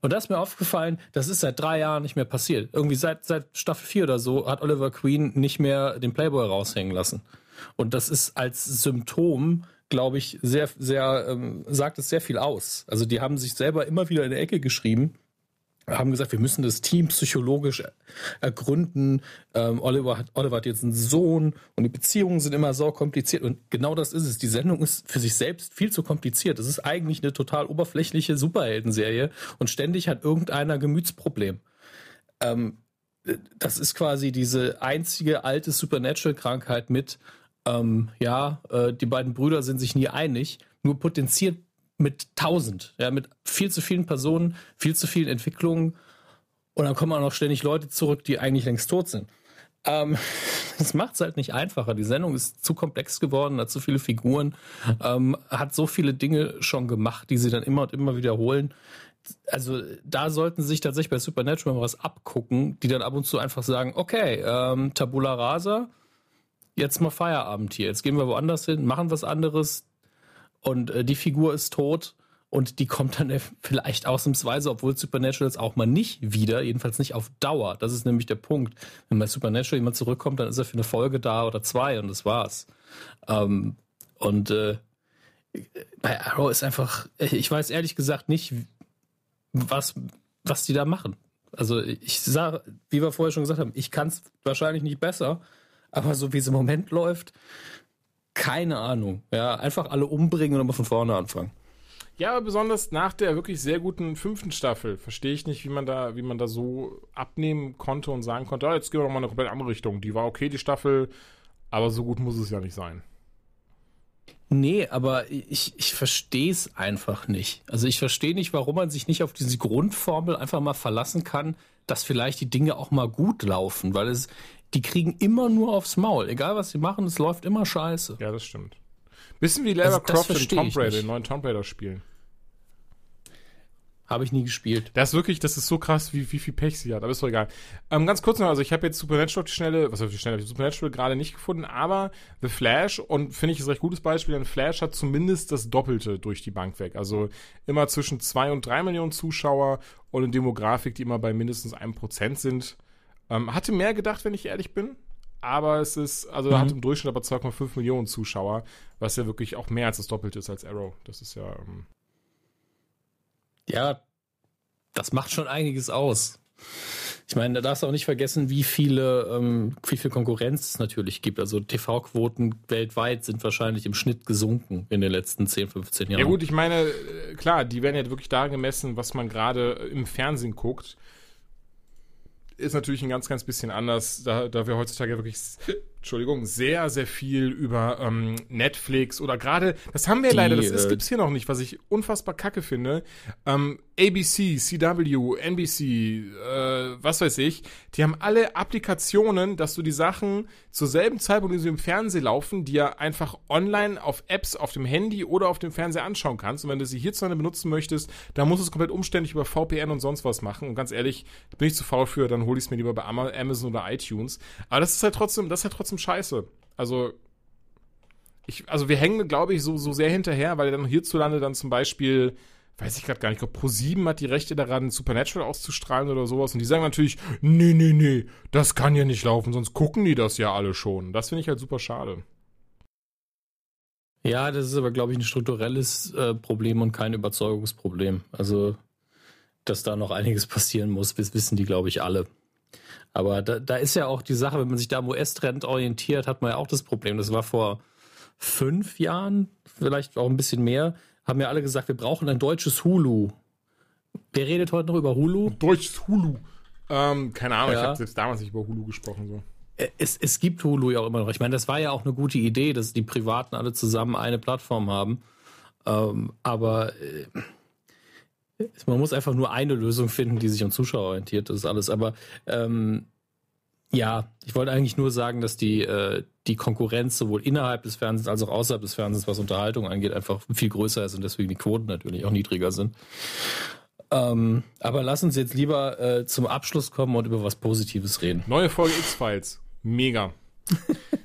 Und da ist mir aufgefallen, das ist seit drei Jahren nicht mehr passiert. Irgendwie seit, seit Staffel 4 oder so hat Oliver Queen nicht mehr den Playboy raushängen lassen. Und das ist als Symptom glaube ich, sehr, sehr, ähm, sagt es sehr viel aus. Also die haben sich selber immer wieder in der Ecke geschrieben haben gesagt, wir müssen das Team psychologisch ergründen. Ähm, Oliver, hat, Oliver hat jetzt einen Sohn und die Beziehungen sind immer so kompliziert. Und genau das ist es. Die Sendung ist für sich selbst viel zu kompliziert. Es ist eigentlich eine total oberflächliche Superheldenserie und ständig hat irgendeiner Gemütsproblem. Ähm, das ist quasi diese einzige alte Supernatural-Krankheit mit, ähm, ja, äh, die beiden Brüder sind sich nie einig, nur potenziert mit tausend, ja, mit viel zu vielen Personen, viel zu vielen Entwicklungen. Und dann kommen auch noch ständig Leute zurück, die eigentlich längst tot sind. Ähm, *laughs* das macht es halt nicht einfacher. Die Sendung ist zu komplex geworden, hat zu viele Figuren, ähm, hat so viele Dinge schon gemacht, die sie dann immer und immer wiederholen. Also da sollten sie sich tatsächlich bei Supernatural was abgucken, die dann ab und zu einfach sagen, okay, ähm, Tabula Rasa, jetzt mal Feierabend hier, jetzt gehen wir woanders hin, machen was anderes, und äh, die Figur ist tot und die kommt dann *laughs* vielleicht ausnahmsweise, obwohl Supernaturals auch mal nicht wieder, jedenfalls nicht auf Dauer. Das ist nämlich der Punkt. Wenn bei Supernatural jemand zurückkommt, dann ist er für eine Folge da oder zwei und das war's. Ähm, und äh, bei Arrow ist einfach, ich weiß ehrlich gesagt nicht, was, was die da machen. Also ich sage, wie wir vorher schon gesagt haben, ich kann es wahrscheinlich nicht besser, aber so wie es im Moment läuft, keine Ahnung. Ja, einfach alle umbringen und nochmal von vorne anfangen. Ja, aber besonders nach der wirklich sehr guten fünften Staffel verstehe ich nicht, wie man da, wie man da so abnehmen konnte und sagen konnte, ah, jetzt gehen wir doch mal eine komplett andere Richtung. Die war okay, die Staffel, aber so gut muss es ja nicht sein. Nee, aber ich, ich verstehe es einfach nicht. Also ich verstehe nicht, warum man sich nicht auf diese Grundformel einfach mal verlassen kann, dass vielleicht die Dinge auch mal gut laufen, weil es, die kriegen immer nur aufs Maul. Egal was sie machen, es läuft immer scheiße. Ja, das stimmt. Bisschen wie Lara also, Croft in Tomb Raider, den neuen Tomb Raider spielen. Habe ich nie gespielt. Das ist wirklich, das ist so krass, wie, wie viel Pech sie hat, aber ist doch egal. Ähm, ganz kurz noch, also ich habe jetzt Supernatural auf die Schnelle, was auf die Schnelle, Supernatural gerade nicht gefunden, aber The Flash, und finde ich ist ein recht gutes Beispiel, denn Flash hat zumindest das Doppelte durch die Bank weg. Also immer zwischen zwei und drei Millionen Zuschauer und eine Demografik, die immer bei mindestens einem Prozent sind. Ähm, hatte mehr gedacht, wenn ich ehrlich bin. Aber es ist, also mhm. hat im Durchschnitt aber 2,5 Millionen Zuschauer, was ja wirklich auch mehr als das Doppelte ist als Arrow. Das ist ja. Ähm ja, das macht schon einiges aus. Ich meine, da darfst du auch nicht vergessen, wie viele, ähm, wie viel Konkurrenz es natürlich gibt. Also TV-Quoten weltweit sind wahrscheinlich im Schnitt gesunken in den letzten 10, 15 Jahren. Ja gut, ich meine, äh, klar, die werden ja wirklich da gemessen, was man gerade im Fernsehen guckt ist natürlich ein ganz, ganz bisschen anders, da, da wir heutzutage wirklich, Entschuldigung, sehr, sehr viel über ähm, Netflix oder gerade, das haben wir Die, leider, das äh, gibt's hier noch nicht, was ich unfassbar kacke finde. Ähm, ABC, CW, NBC, äh, was weiß ich, die haben alle Applikationen, dass du die Sachen zur selben Zeitpunkt, wie sie im Fernsehen laufen, die ja einfach online auf Apps auf dem Handy oder auf dem Fernseher anschauen kannst. Und wenn du sie hierzulande benutzen möchtest, dann musst du es komplett umständlich über VPN und sonst was machen. Und ganz ehrlich, bin ich zu faul für, dann hole ich es mir lieber bei Amazon oder iTunes. Aber das ist halt trotzdem, das ist halt trotzdem scheiße. Also, ich, also wir hängen, glaube ich, so, so sehr hinterher, weil dann hierzulande dann zum Beispiel weiß ich gerade gar nicht, ich glaube, Pro7 hat die Rechte daran, Supernatural auszustrahlen oder sowas. Und die sagen natürlich, nee, nee, nee, das kann ja nicht laufen, sonst gucken die das ja alle schon. Das finde ich halt super schade. Ja, das ist aber, glaube ich, ein strukturelles äh, Problem und kein Überzeugungsproblem. Also, dass da noch einiges passieren muss, das wissen die, glaube ich, alle. Aber da, da ist ja auch die Sache, wenn man sich da am US-Trend orientiert, hat man ja auch das Problem. Das war vor fünf Jahren, vielleicht auch ein bisschen mehr, haben ja alle gesagt, wir brauchen ein deutsches Hulu. Wer redet heute noch über Hulu? Deutsches Hulu. Ähm, keine Ahnung, ja. ich habe selbst damals nicht über Hulu gesprochen. So. Es, es gibt Hulu ja auch immer noch. Ich meine, das war ja auch eine gute Idee, dass die Privaten alle zusammen eine Plattform haben. Ähm, aber äh, man muss einfach nur eine Lösung finden, die sich um Zuschauer orientiert. Das ist alles. Aber ähm, ja, ich wollte eigentlich nur sagen, dass die, äh, die Konkurrenz sowohl innerhalb des Fernsehens als auch außerhalb des Fernsehens, was Unterhaltung angeht, einfach viel größer ist und deswegen die Quoten natürlich auch niedriger sind. Ähm, aber lass uns jetzt lieber äh, zum Abschluss kommen und über was Positives reden. Neue Folge X-Files. Mega. *laughs*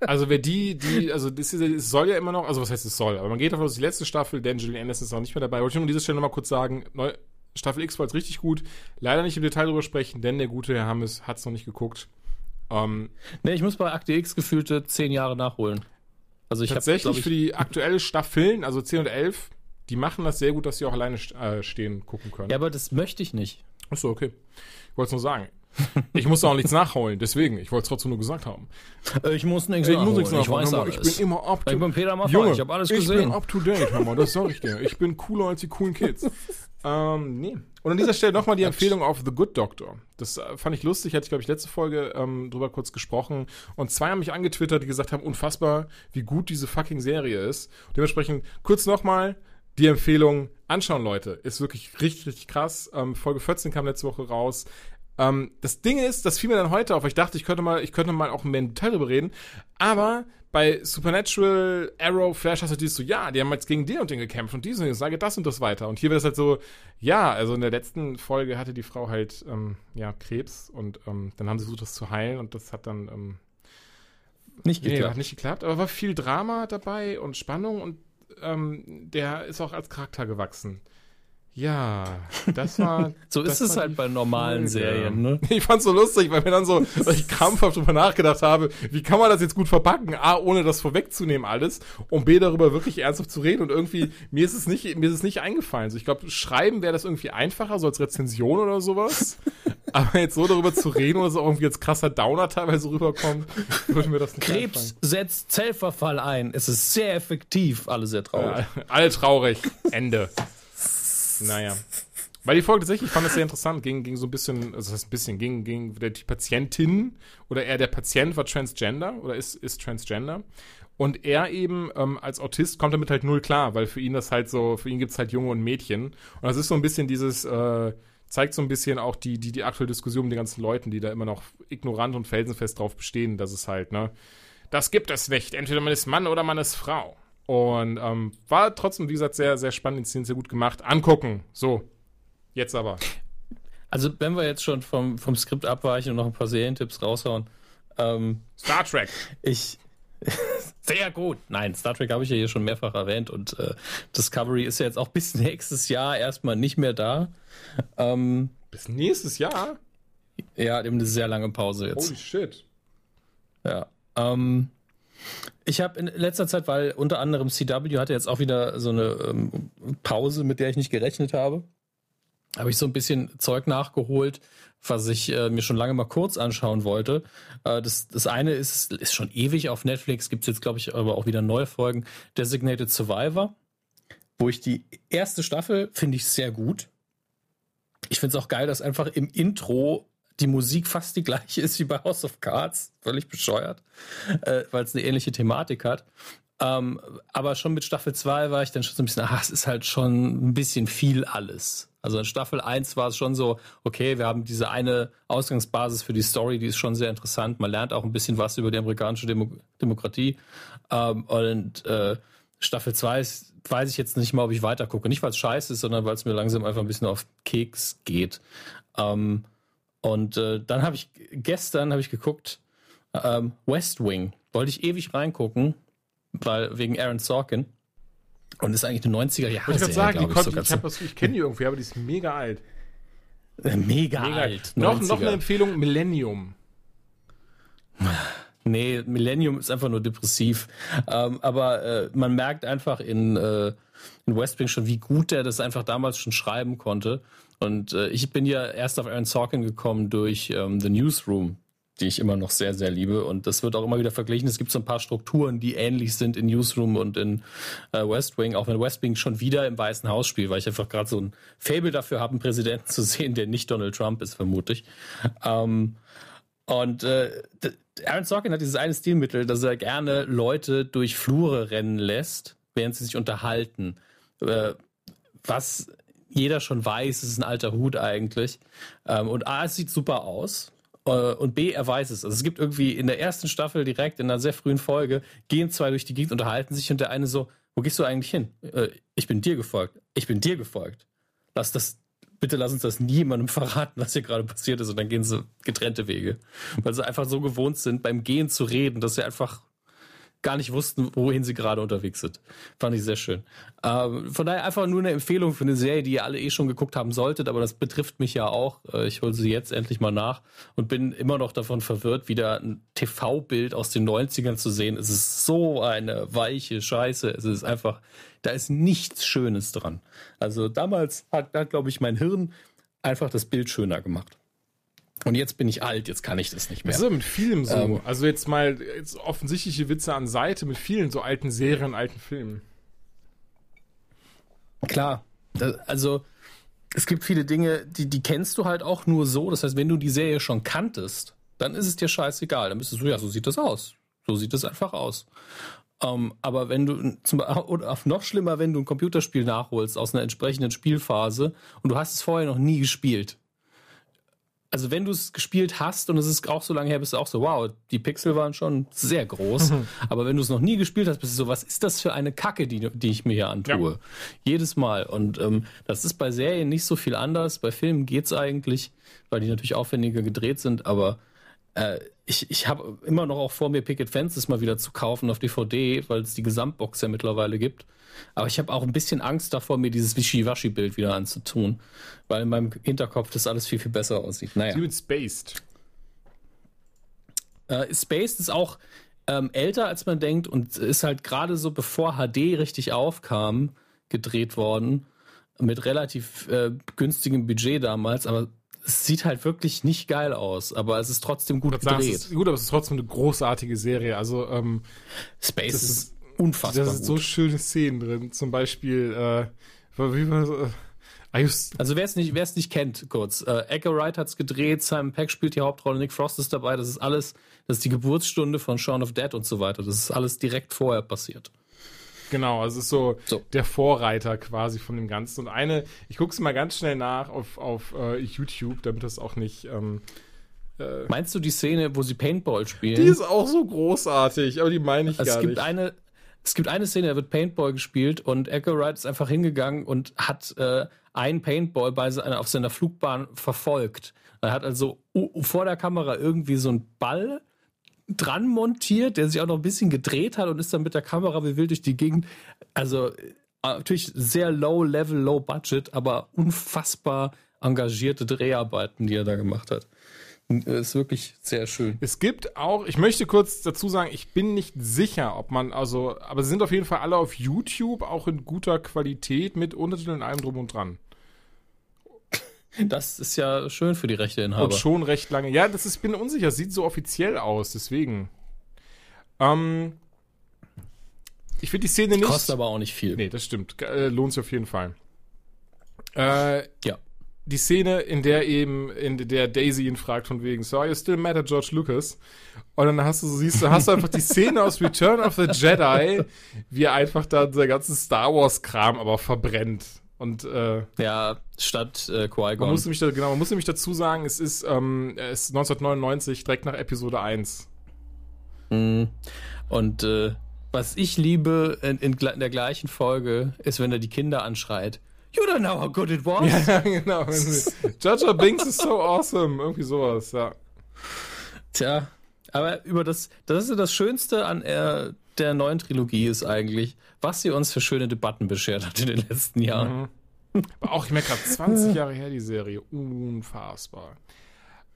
also wer die, die, also das, ist, es soll ja immer noch, also was heißt es soll, aber man geht davon aus, die letzte Staffel, denn Julian Anderson ist auch nicht mehr dabei. Wollte ich nur an dieser Stelle nochmal kurz sagen, neu, Staffel X war jetzt richtig gut. Leider nicht im Detail drüber sprechen, denn der gute Herr Hammes hat es noch nicht geguckt. Ähm, nee, ich muss bei Akte X gefühlte zehn Jahre nachholen. Also ich Tatsächlich hab, ich, für die aktuelle Staffeln, also 10 und 11, die machen das sehr gut, dass sie auch alleine äh, stehen gucken können. Ja, aber das möchte ich nicht. Achso, okay. Ich wollte es nur sagen. Ich muss auch nichts nachholen, deswegen. Ich wollte es trotzdem nur gesagt haben. Äh, ich muss nichts nachholen. Ich, muss nichts nachholen. Ich, weiß alles. ich bin immer up to Ich bin Peter Maffay, Junge, ich habe alles gesehen. Ich bin up to date, Hammer, das sag ich dir. Ich bin cooler als die coolen Kids. *laughs* ähm, nee. Und an dieser Stelle nochmal die Empfehlung auf The Good Doctor. Das äh, fand ich lustig, hatte ich, glaube ich, letzte Folge ähm, drüber kurz gesprochen. Und zwei haben mich angetwittert, die gesagt haben, unfassbar, wie gut diese fucking Serie ist. Dementsprechend kurz nochmal die Empfehlung anschauen, Leute. Ist wirklich richtig, richtig krass. Ähm, Folge 14 kam letzte Woche raus. Ähm, das Ding ist, das fiel mir dann heute auf. Ich dachte, ich könnte mal, ich könnte mal auch mehr im Detail darüber reden. Aber bei Supernatural, Arrow, Flash hast du dieses so, ja, die haben jetzt gegen den und den gekämpft und diesen und ich sage das und das weiter. Und hier wird es halt so, ja, also in der letzten Folge hatte die Frau halt, ähm, ja, Krebs und ähm, dann haben sie versucht, das zu heilen und das hat dann, ähm, nicht geklappt. Nee, hat nicht geklappt, aber war viel Drama dabei und Spannung und ähm, der ist auch als Charakter gewachsen. Ja, das war. *laughs* so das ist es halt bei normalen Folge. Serien, ne? *laughs* Ich fand's so lustig, weil mir dann so, weil ich *laughs* krampfhaft drüber nachgedacht habe, wie kann man das jetzt gut verpacken? A, ohne das vorwegzunehmen alles und B, darüber wirklich ernsthaft zu reden und irgendwie, mir ist es nicht, mir ist es nicht eingefallen. So, ich glaube, schreiben wäre das irgendwie einfacher, so als Rezension oder sowas. Aber jetzt so darüber zu reden oder so irgendwie jetzt krasser Downer teilweise rüberkommt, würde mir das nicht Krebs einfallen. setzt Zellverfall ein. Es ist sehr effektiv. Alle sehr traurig. Ja, alle traurig. Ende. Naja. Weil die Folge tatsächlich, ich fand das sehr interessant, ging, ging so ein bisschen, also das ein bisschen, ging, ging die Patientin oder eher der Patient war Transgender oder ist, ist Transgender. Und er eben ähm, als Autist kommt damit halt null klar, weil für ihn das halt so, für ihn gibt's halt Junge und Mädchen. Und das ist so ein bisschen dieses, äh, zeigt so ein bisschen auch die, die, die aktuelle Diskussion mit den ganzen Leuten, die da immer noch ignorant und felsenfest drauf bestehen, dass es halt, ne, das gibt es nicht. Entweder man ist Mann oder man ist Frau. Und ähm, war trotzdem, wie gesagt, sehr, sehr spannend inszeniert, sehr gut gemacht. Angucken. So. Jetzt aber. Also, wenn wir jetzt schon vom, vom Skript abweichen und noch ein paar Serientipps raushauen. Ähm, Star Trek. Ich. *laughs* sehr gut. Nein, Star Trek habe ich ja hier schon mehrfach erwähnt und äh, Discovery ist ja jetzt auch *laughs* bis nächstes Jahr erstmal nicht mehr da. Ähm, bis nächstes Jahr? Ja, die haben eine sehr lange Pause jetzt. Holy shit. Ja. Ähm, ich habe in letzter Zeit, weil unter anderem CW hatte jetzt auch wieder so eine ähm, Pause, mit der ich nicht gerechnet habe, habe ich so ein bisschen Zeug nachgeholt, was ich äh, mir schon lange mal kurz anschauen wollte. Äh, das, das eine ist, ist schon ewig auf Netflix, gibt es jetzt, glaube ich, aber auch wieder neue Folgen. Designated Survivor, wo ich die erste Staffel finde ich sehr gut. Ich finde es auch geil, dass einfach im Intro die Musik fast die gleiche ist wie bei House of Cards. Völlig bescheuert, äh, weil es eine ähnliche Thematik hat. Ähm, aber schon mit Staffel 2 war ich dann schon so ein bisschen, ach, es ist halt schon ein bisschen viel alles. Also in Staffel 1 war es schon so, okay, wir haben diese eine Ausgangsbasis für die Story, die ist schon sehr interessant. Man lernt auch ein bisschen was über die amerikanische Demo Demokratie. Ähm, und äh, Staffel 2 ist, weiß ich jetzt nicht mal, ob ich weiter gucke. Nicht, weil es scheiße ist, sondern weil es mir langsam einfach ein bisschen auf Keks geht. Ähm, und äh, dann habe ich gestern habe ich geguckt ähm, West Wing. Wollte ich ewig reingucken, weil wegen Aaron Sorkin. Und ist eigentlich eine 90er Jahre. Ich, sagen, ich, ich, ich kenne die irgendwie, aber die ist mega alt. Mega, mega, alt. Noch, noch eine Empfehlung: Millennium. *laughs* Nee, Millennium ist einfach nur depressiv. Ähm, aber äh, man merkt einfach in, äh, in West Wing schon, wie gut er das einfach damals schon schreiben konnte. Und äh, ich bin ja erst auf Aaron Sorkin gekommen durch ähm, The Newsroom, die ich immer noch sehr, sehr liebe. Und das wird auch immer wieder verglichen. Es gibt so ein paar Strukturen, die ähnlich sind in Newsroom und in äh, West Wing, auch wenn West Wing schon wieder im Weißen Haus spielt, weil ich einfach gerade so ein Fable dafür habe, einen Präsidenten *laughs* zu sehen, der nicht Donald Trump ist, vermutlich. Ähm, und äh, Aaron Sorkin hat dieses eine Stilmittel, dass er gerne Leute durch Flure rennen lässt, während sie sich unterhalten. Äh, was jeder schon weiß, es ist ein alter Hut eigentlich. Ähm, und A, es sieht super aus. Äh, und B, er weiß es. Also es gibt irgendwie in der ersten Staffel direkt in einer sehr frühen Folge, gehen zwei durch die Gegend, unterhalten sich und der eine so, wo gehst du eigentlich hin? Äh, ich bin dir gefolgt. Ich bin dir gefolgt. Lass das, bitte lass uns das niemandem *laughs* verraten, was hier gerade passiert ist. Und dann gehen sie getrennte Wege. Weil sie einfach so gewohnt sind, beim Gehen zu reden, dass sie einfach gar nicht wussten, wohin sie gerade unterwegs sind. Fand ich sehr schön. Ähm, von daher einfach nur eine Empfehlung für eine Serie, die ihr alle eh schon geguckt haben solltet, aber das betrifft mich ja auch. Äh, ich hole sie jetzt endlich mal nach und bin immer noch davon verwirrt, wieder ein TV-Bild aus den 90ern zu sehen. Es ist so eine weiche Scheiße. Es ist einfach, da ist nichts Schönes dran. Also damals hat, hat glaube ich, mein Hirn einfach das Bild schöner gemacht. Und jetzt bin ich alt, jetzt kann ich das nicht mehr. Das ist ja mit vielem so. Ähm, also jetzt mal jetzt offensichtliche Witze an Seite mit vielen so alten Serien, alten Filmen. Klar. Das, also es gibt viele Dinge, die, die kennst du halt auch nur so. Das heißt, wenn du die Serie schon kanntest, dann ist es dir scheißegal. Dann bist du so, ja, so sieht das aus. So sieht es einfach aus. Um, ähm, aber wenn du, zum, *laughs* oder noch schlimmer, wenn du ein Computerspiel nachholst aus einer entsprechenden Spielphase und du hast es vorher noch nie gespielt, also wenn du es gespielt hast und es ist auch so lange her, bist du auch so, wow, die Pixel waren schon sehr groß. Mhm. Aber wenn du es noch nie gespielt hast, bist du so, was ist das für eine Kacke, die, die ich mir hier antue? Ja. Jedes Mal. Und ähm, das ist bei Serien nicht so viel anders. Bei Filmen geht's eigentlich, weil die natürlich aufwendiger gedreht sind, aber äh, ich, ich habe immer noch auch vor mir Picket Fences mal wieder zu kaufen auf DVD, weil es die Gesamtbox ja mittlerweile gibt. Aber ich habe auch ein bisschen Angst davor, mir dieses Wischiwaschi-Bild wieder anzutun, weil in meinem Hinterkopf das alles viel, viel besser aussieht. Naja. Sie mit Spaced. Äh, Spaced ist auch ähm, älter, als man denkt und ist halt gerade so, bevor HD richtig aufkam, gedreht worden. Mit relativ äh, günstigem Budget damals, aber es sieht halt wirklich nicht geil aus, aber es ist trotzdem gut gedreht. Sagen, ist gut, aber es ist trotzdem eine großartige Serie. Also ähm, Space ist, ist unfassbar. Da sind so schöne Szenen drin. Zum Beispiel, äh, wie war äh, also wer es nicht, wer es nicht kennt, kurz. Äh, Echo Wright hat's gedreht, Simon Peck spielt die Hauptrolle, Nick Frost ist dabei. Das ist alles, das ist die Geburtsstunde von Shaun of Dead und so weiter. Das ist alles direkt vorher passiert. Genau, also es ist so, so, der Vorreiter quasi von dem Ganzen. Und eine, ich gucke es mal ganz schnell nach auf, auf uh, YouTube, damit das auch nicht. Ähm, äh Meinst du die Szene, wo sie Paintball spielen? Die ist auch so großartig, aber die meine ich also gar es gibt nicht. Eine, es gibt eine Szene, da wird Paintball gespielt und Echo Wright ist einfach hingegangen und hat äh, einen Paintball bei auf seiner Flugbahn verfolgt. Er hat also vor der Kamera irgendwie so einen Ball dran montiert, der sich auch noch ein bisschen gedreht hat und ist dann mit der Kamera wie wild durch die Gegend. Also äh, natürlich sehr low level, low budget, aber unfassbar engagierte Dreharbeiten, die er da gemacht hat. Ist wirklich sehr schön. Es gibt auch, ich möchte kurz dazu sagen, ich bin nicht sicher, ob man, also, aber sie sind auf jeden Fall alle auf YouTube, auch in guter Qualität mit Untertiteln allem drum und dran. Das ist ja schön für die Rechteinhaber. Und schon recht lange. Ja, das ist, ich bin unsicher, sieht so offiziell aus, deswegen. Ähm, ich finde die Szene nicht. Kostet aber auch nicht viel. Nee, das stimmt. Äh, lohnt sich auf jeden Fall. Äh, ja die Szene, in der eben, in der Daisy ihn fragt von wegen, so are you still mad at George Lucas? Und dann hast du, siehst du, hast du einfach die Szene aus Return of the Jedi, wie er einfach da der ganze Star Wars Kram aber verbrennt. Und äh, ja, statt äh, Qui-Gon. Man muss nämlich, da, genau, man muss nämlich dazu sagen, es ist, ähm, es ist 1999, direkt nach Episode 1. Mhm. Und äh, was ich liebe in, in der gleichen Folge, ist, wenn er die Kinder anschreit. You don't know how good it was. Ja, *laughs* genau. Jaja Binks is so awesome. Irgendwie sowas, ja. Tja, aber über das, das ist das Schönste an äh, der neuen Trilogie ist eigentlich, was sie uns für schöne Debatten beschert hat in den letzten Jahren. Mhm. Aber auch, ich merke gerade, 20 Jahre her, die Serie. Unfassbar.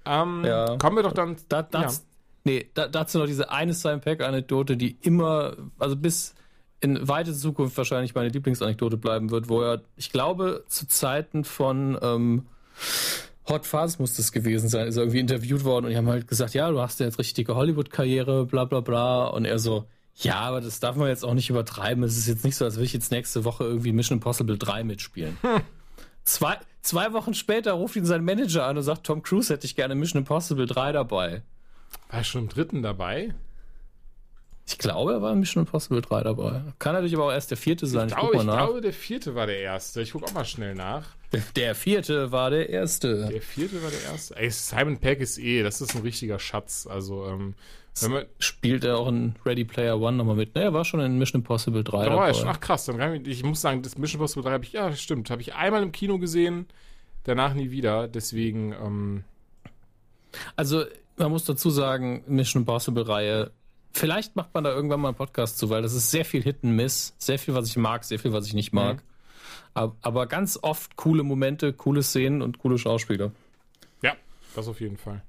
Ähm, ja. Kommen wir doch dann. Da, das, ja. Nee, da, dazu noch diese eine Simon Peck-Anekdote, die immer, also bis in weite Zukunft wahrscheinlich meine Lieblingsanekdote bleiben wird, wo er, ich glaube, zu Zeiten von ähm, Hot Fuzz muss das gewesen sein, ist er irgendwie interviewt worden und die haben halt gesagt, ja, du hast ja jetzt richtige Hollywood-Karriere, bla bla bla. Und er so, ja, aber das darf man jetzt auch nicht übertreiben. Es ist jetzt nicht so, als würde ich jetzt nächste Woche irgendwie Mission Impossible 3 mitspielen. Hm. Zwei, zwei Wochen später ruft ihn sein Manager an und sagt, Tom Cruise hätte ich gerne Mission Impossible 3 dabei. War schon im dritten dabei? Ich glaube, er war in Mission Impossible 3 dabei. Kann natürlich aber auch erst der vierte sein. Ich, ich, glaube, ich glaube, der vierte war der erste. Ich gucke auch mal schnell nach. Der, vierte war der erste. Der vierte war der erste. Ey, Simon Peck ist eh, das ist ein richtiger Schatz. Also, ähm, man, Spielt er auch in Ready Player One nochmal mit? Ne, er war schon in Mission Impossible 3 dabei. Schon, ach krass, dann kann ich, ich muss sagen, das Mission Impossible 3 habe ich, ja, stimmt, habe ich einmal im Kino gesehen. danach nie wieder. Deswegen, ähm, Also, man muss dazu sagen, Mission Impossible Reihe, vielleicht macht man da irgendwann mal einen Podcast zu, weil das ist sehr viel Hit and Miss, sehr viel, was ich mag, sehr viel, was ich nicht mag. Aber, aber ganz oft coole Momente, coole Szenen und coole Schauspieler. ja, das auf jeden Fall.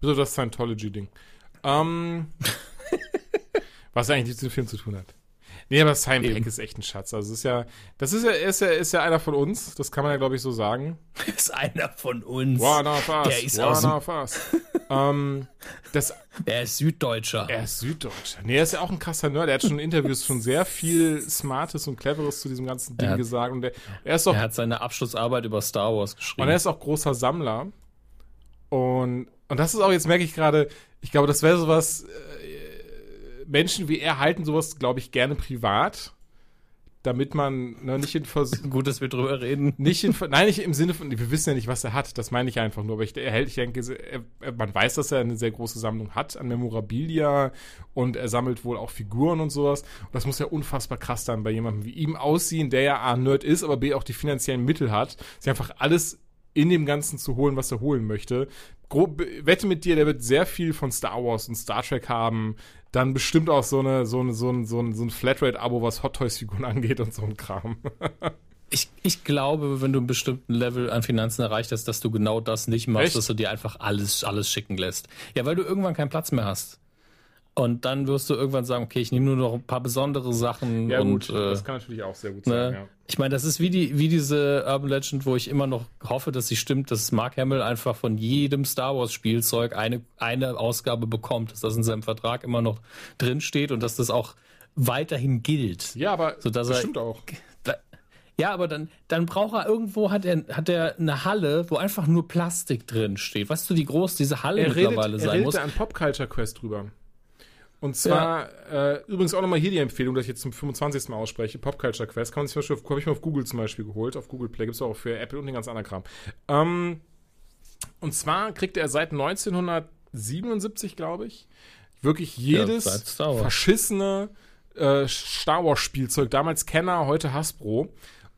Bis auf das Scientology-Ding. Ähm, *laughs* was eigentlich nichts mit dem Film zu tun hat. Nee, aber Simon Eben. Peck ist echt ein Schatz. Also, es ist ja, das ist ja, ist ja, ist ja einer von uns. Das kann man ja, glaube ich, so sagen. *laughs* ist einer von uns. One of us. Der ist one of us. ähm, das, *laughs* Er ist Süddeutscher. er ist Süddeutscher. Nee, er ist ja auch ein krasser Nerd. Er hat schon in Interviews schon sehr viel Smartes und Cleveres zu diesem ganzen Ding Er hat- gesagt. Und er, er ist auch Er hat seine Abschlussarbeit über Star Wars geschrieben. Und er ist auch großer Sammler. Und, und das ist auch, jetzt merke ich gerade, ich glaube, das wäre sowas, äh, Menschen wie er halten sowas, glaube ich, gerne privat, damit man ne, nicht in Vers *laughs* Gut, dass wir drüber reden. nicht in, nein, nicht im Sinne von, wir wissen ja nicht, was er hat, das meine ich einfach nur, aber ich, er hält, ich denke, er, man weiß, dass er eine sehr große Sammlung hat an Memorabilia und er sammelt wohl auch Figuren und sowas. Und das muss ja unfassbar krass dann bei jemandem wie ihm aussehen, der ja A, Nerd ist, aber B, auch die finanziellen Mittel hat, sich einfach alles in dem Ganzen zu holen, was er holen möchte. Grob, wette mit dir, der wird sehr viel von Star Wars und Star Trek haben. Dann bestimmt auch so eine, so eine, so ein, so ein, so ein Flatrate-Abo, was Hot Toys-Figuren *laughs* angeht und so ein Kram. Ich, ich glaube, wenn du einen bestimmten Level an Finanzen erreicht hast, dass du genau das nicht machst, Echt? dass du dir einfach alles, alles schicken lässt. Ja, weil du irgendwann keinen Platz mehr hast. Und dann wirst du irgendwann sagen, okay, ich nehme nur noch ein paar besondere Sachen Ja, und gut, äh, das kann natürlich auch sehr gut sein, Ne? ja. Ich meine, das ist wie, die, wie diese Urban Legend, wo ich immer noch hoffe, dass sie stimmt, dass Mark Hamill einfach von jedem Star Wars Spielzeug eine, eine Ausgabe bekommt, dass das in seinem Vertrag immer noch drin steht und dass das auch weiterhin gilt. Ja, aber das er- stimmt auch. Ja, aber dann, dann braucht er irgendwo, hat er, hat er eine Halle, wo einfach nur Plastik drin steht. Weißt du, wie groß diese Halle Er redet, mittlerweile er sein redet muss? da an Pop Culture Quest drüber. Und zwar, äh, übrigens auch nochmal hier die Empfehlung, dass ich jetzt zum 25. Mal ausspreche, Pop Culture Quest, kann man sich zum Beispiel, auf- habe ich mir auf Google zum Beispiel geholt, auf Google Play, gibt es auch für Apple und den ganz anderen Kram. Ähm, und zwar kriegt er seit 1977, glaube ich, wirklich jedes Wars. verschissene äh, Star Wars Spielzeug, damals Kenner, heute Hasbro.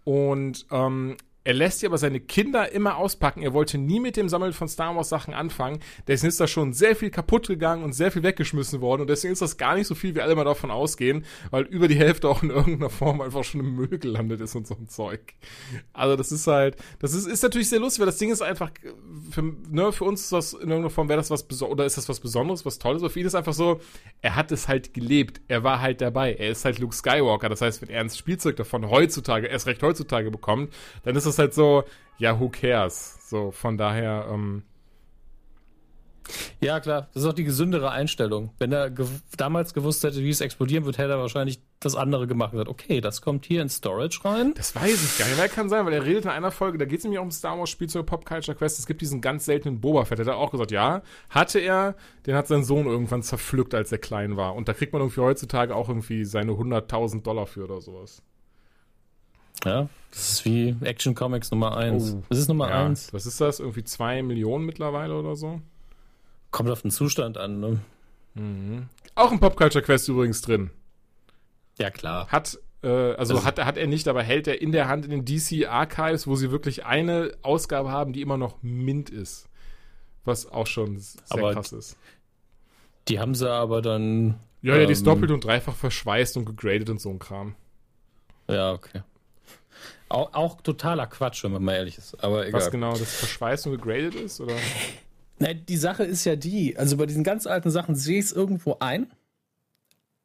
Und ähm, er lässt sie aber seine Kinder immer auspacken. Er wollte nie mit dem Sammeln von Star Wars Sachen anfangen. Deswegen ist da schon sehr viel kaputt gegangen und sehr viel weggeschmissen worden. Und deswegen ist das gar nicht so viel, wie alle mal davon ausgehen, weil über die Hälfte auch in irgendeiner Form einfach schon im Müll gelandet ist und so ein Zeug. Also das ist halt, das ist, ist natürlich sehr lustig, weil das Ding ist einfach, für, ne, für uns ist das in irgendeiner Form, wäre das was oder ist das was Besonderes, was Tolles, für ihn ist einfach so, er hat es halt gelebt, er war halt dabei, er ist halt Luke Skywalker, das heißt, wenn er ein Spielzeug davon heutzutage, erst recht heutzutage bekommt, dann ist das halt so, ja, who cares? So, von daher, ähm, Ja, klar. Das ist auch die gesündere Einstellung. Wenn er gew damals gewusst hätte, wie es explodieren wird, hätte er wahrscheinlich das andere gemacht und gesagt, okay, das kommt hier in Storage rein. Das weiß ich gar nicht. Weil kann sein, weil er redet in einer Folge, da geht es nämlich auch um Star Wars Spielzeug Pop Culture Quest. Es gibt diesen ganz seltenen Boba Fett. Der hat auch gesagt, ja, hatte er, den hat sein Sohn irgendwann zerpflückt, als er klein war. Und da kriegt man irgendwie heutzutage auch irgendwie seine 100.000 Dollar für oder sowas. Ja, das ist wie Action Comics Nummer 1. Oh. Das ist Nummer Ja, 1. was ist das? Irgendwie zwei Millionen mittlerweile oder so? Kommt auf den Zustand an, ne? Auch im Pop Culture Quest übrigens drin. Ja, klar. Hat, äh, also Also- hat, hat er nicht, aber hält er in der Hand in den DC Archives, wo sie wirklich eine Ausgabe haben, die immer noch mint ist. Was auch schon sehr Aber krass ist. Die haben sie aber dann. Ja, ja, die ist ähm, doppelt und dreifach verschweißt und gegradet und so ein Kram. Ja, okay. Auch, auch totaler Quatsch, wenn man mal ehrlich ist. Aber egal. Was genau das verschweißt und gegradet ist? Oder? Nein, die Sache ist ja die, also bei diesen ganz alten Sachen sehe ich es irgendwo ein,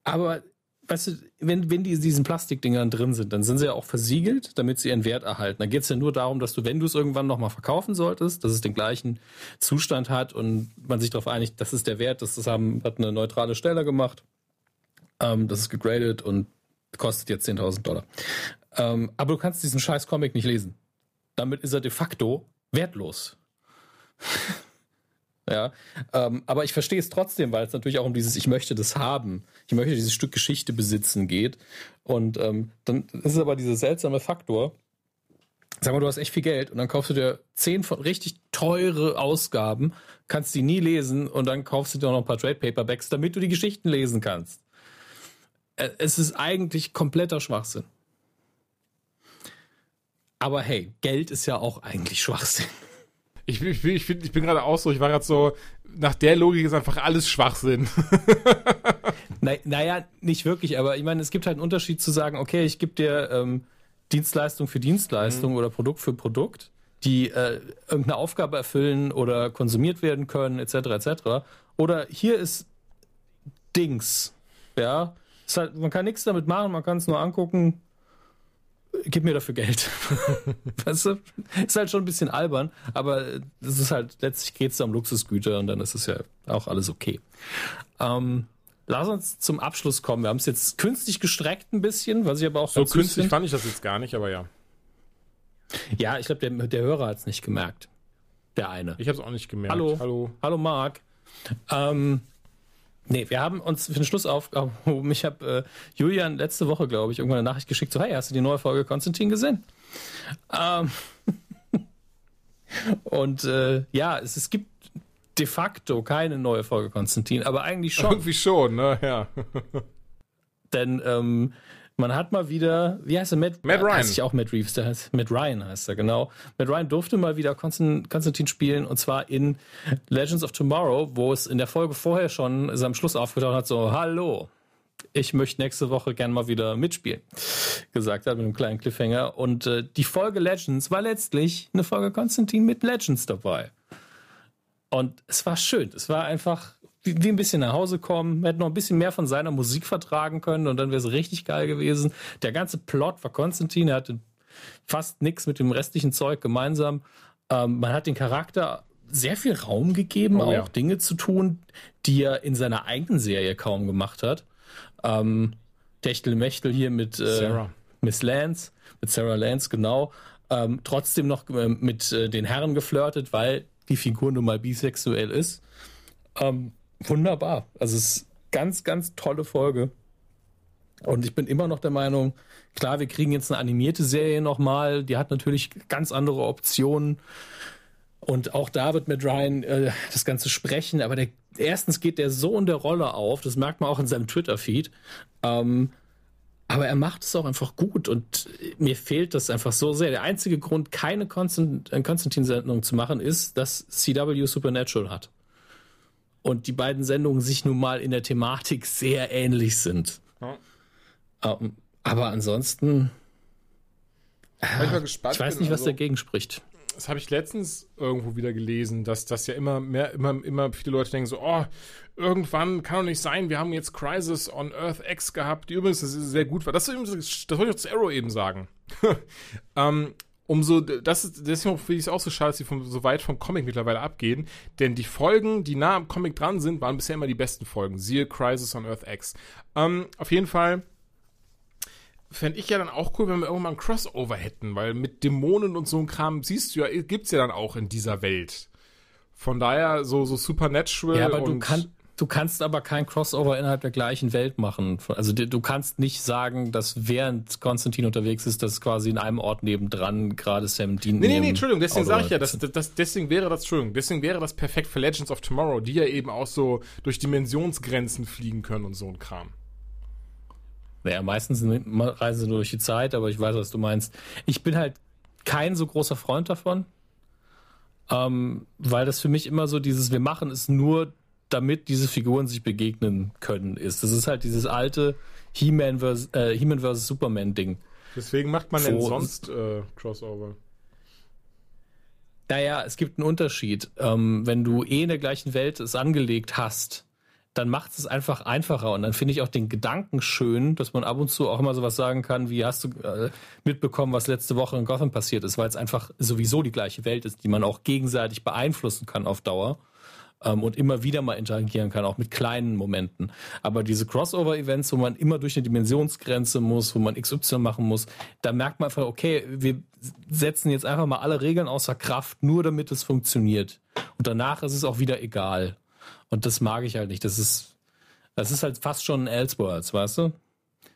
aber weißt du, wenn, wenn die in diesen Plastikdingern drin sind, dann sind sie ja auch versiegelt, damit sie ihren Wert erhalten. Dann geht es ja nur darum, dass du, wenn du es irgendwann nochmal verkaufen solltest, dass es den gleichen Zustand hat und man sich darauf einigt, das ist der Wert, das, das haben, hat eine neutrale Stelle gemacht, ähm, das ist gegradet und kostet jetzt 10.000 Dollar. Ähm, aber du kannst diesen scheiß Comic nicht lesen. Damit ist er de facto wertlos. *laughs* Ja, ähm, aber ich verstehe es trotzdem, weil es natürlich auch um dieses Ich möchte das haben, ich möchte dieses Stück Geschichte besitzen geht. Und ähm, dann ist es aber dieser seltsame Faktor. Sag mal, du hast echt viel Geld und dann kaufst du dir zehn von richtig teure Ausgaben, kannst die nie lesen und dann kaufst du dir auch noch ein paar Trade Paperbacks, damit du die Geschichten lesen kannst. Äh, Es ist eigentlich kompletter Schwachsinn. Aber hey, Geld ist ja auch eigentlich Schwachsinn. Ich, ich, ich, find, ich bin gerade auch so, ich war gerade so, nach der Logik ist einfach alles Schwachsinn. *laughs* Na, naja, nicht wirklich, aber ich meine, es gibt halt einen Unterschied zu sagen, okay, ich gebe dir ähm, Dienstleistung für Dienstleistung mhm. oder Produkt für Produkt, die äh, irgendeine Aufgabe erfüllen oder konsumiert werden können, etc. etc. Oder hier ist Dings, ja. Halt, man kann nichts damit machen, man kann es nur angucken, gib mir dafür Geld. *laughs* weißt du? Ist halt schon ein bisschen albern, aber es ist halt, letztlich geht es um Luxusgüter und dann ist es ja auch alles okay. Ähm, lass uns zum Abschluss kommen. Wir haben es jetzt künstlich gestreckt ein bisschen, was ich aber auch So künstlich find. fand ich das jetzt gar nicht, aber ja. Ja, ich glaube, der, der Hörer hat es nicht gemerkt. Der eine. Ich habe es auch nicht gemerkt. Hallo. Hallo, Hallo Marc. Ähm, Nee, wir haben uns für den Schluss aufgehoben. Ich habe äh, Julian letzte Woche, glaube ich, irgendwann eine Nachricht geschickt, so, hey, hast du die neue Folge Konstantin gesehen? Ähm *laughs* und äh, ja, es, es gibt de facto keine neue Folge Konstantin, aber eigentlich schon. Irgendwie schon, ne? Ja. *laughs* Denn ähm, man hat mal wieder, wie heißt er, Matt, Matt Ryan. Heißt ich auch Matt Reeves, der heißt, Matt Ryan heißt er, genau. Matt Ryan durfte mal wieder Konstantin spielen und zwar in Legends of Tomorrow, wo es in der Folge vorher schon am Schluss aufgetaucht hat, so, hallo, ich möchte nächste Woche gern mal wieder mitspielen, gesagt hat mit einem kleinen Cliffhanger. Und äh, die Folge Legends war letztlich eine Folge Konstantin mit Legends dabei. Und es war schön. Es war einfach wie, ein bisschen nach Hause kommen, hätte noch ein bisschen mehr von seiner Musik vertragen können und dann wäre es richtig geil gewesen. Der ganze Plot war Konstantin, er hatte fast nichts mit dem restlichen Zeug gemeinsam. Ähm, man hat den Charakter sehr viel Raum gegeben, oh, auch ja. Dinge zu tun, die er in seiner eigenen Serie kaum gemacht hat. Ähm, Techtelmechtel hier mit äh, Miss Lance, mit Sarah Lance, genau. Ähm, trotzdem noch äh, mit äh, den Herren geflirtet, weil die Figur nun mal bisexuell ist. Ähm, wunderbar. Also es ist ganz, ganz tolle Folge. Und ich bin immer noch der Meinung, klar, wir kriegen jetzt eine animierte Serie nochmal, die hat natürlich ganz andere Optionen. Und auch da wird mit Ryan äh, das Ganze sprechen, aber der, erstens geht der so in der Rolle auf, das merkt man auch in seinem Twitter-Feed. Ähm, aber er macht es auch einfach gut und mir fehlt das einfach so sehr. Der einzige Grund, keine äh, Konstantin-Sendung zu machen, ist, dass CW Supernatural hat und die beiden Sendungen sich nun mal in der Thematik sehr ähnlich sind. Ja. Um, aber ansonsten. Äh, gespannt ich weiß nicht, was also, dagegen spricht. Das habe ich letztens irgendwo wieder gelesen, dass das ja immer mehr, immer, immer viele Leute denken so, oh, irgendwann kann doch nicht sein, wir haben jetzt Crisis on Earth X gehabt, die übrigens sehr gut war. Das, das wollte ich auch zu Arrow eben sagen. *laughs* ähm, umso, das ist, deswegen finde ich es auch so schade, dass sie vom, so weit vom Comic mittlerweile abgehen, denn die Folgen, die nah am Comic dran sind, waren bisher immer die besten Folgen. Siehe Crisis on Earth X. Ähm, auf jeden Fall fände ich ja dann auch cool, wenn wir irgendwann ein Crossover hätten, weil mit Dämonen und so ein Kram siehst du ja, gibt's ja dann auch in dieser Welt. Von daher so, so Supernatural. Ja, aber du kannst, Du kannst aber kein Crossover innerhalb der gleichen Welt machen. Also du kannst nicht sagen, dass während Konstantin unterwegs ist, dass quasi in einem Ort nebendran gerade Sam Dean. Nee, nee, nee, Entschuldigung, deswegen sage ich ja, das, das, deswegen wäre das, Entschuldigung, deswegen wäre das perfekt für Legends of Tomorrow, die ja eben auch so durch Dimensionsgrenzen fliegen können und so ein Kram. Naja, meistens reisen sie nur durch die Zeit, aber ich weiß, was du meinst. Ich bin halt kein so großer Freund davon. Ähm, weil das für mich immer so dieses, wir machen es nur damit diese Figuren sich begegnen können, ist. Das ist halt dieses alte He-Man vs. Äh, He. Superman-Ding. Deswegen macht man denn sonst äh, Crossover? Naja, es gibt einen Unterschied. Ähm, wenn du eh in der gleichen Welt es angelegt hast, dann macht es einfach einfacher. Und dann finde ich auch den Gedanken schön, dass man ab und zu auch immer sowas sagen kann, wie hast du äh, mitbekommen, was letzte Woche in Gotham passiert ist, weil es einfach sowieso die gleiche Welt ist, die man auch gegenseitig beeinflussen kann auf Dauer ähm, und immer wieder mal interagieren kann, auch mit kleinen Momenten. Aber diese Crossover-Events, wo man immer durch eine Dimensionsgrenze muss, wo man XY machen muss, da merkt man einfach, okay, wir setzen jetzt einfach mal alle Regeln außer Kraft, nur damit es funktioniert. Und danach ist es auch wieder egal. Und das mag ich halt nicht. Das ist, das ist halt fast schon ein Elseworlds, weißt du?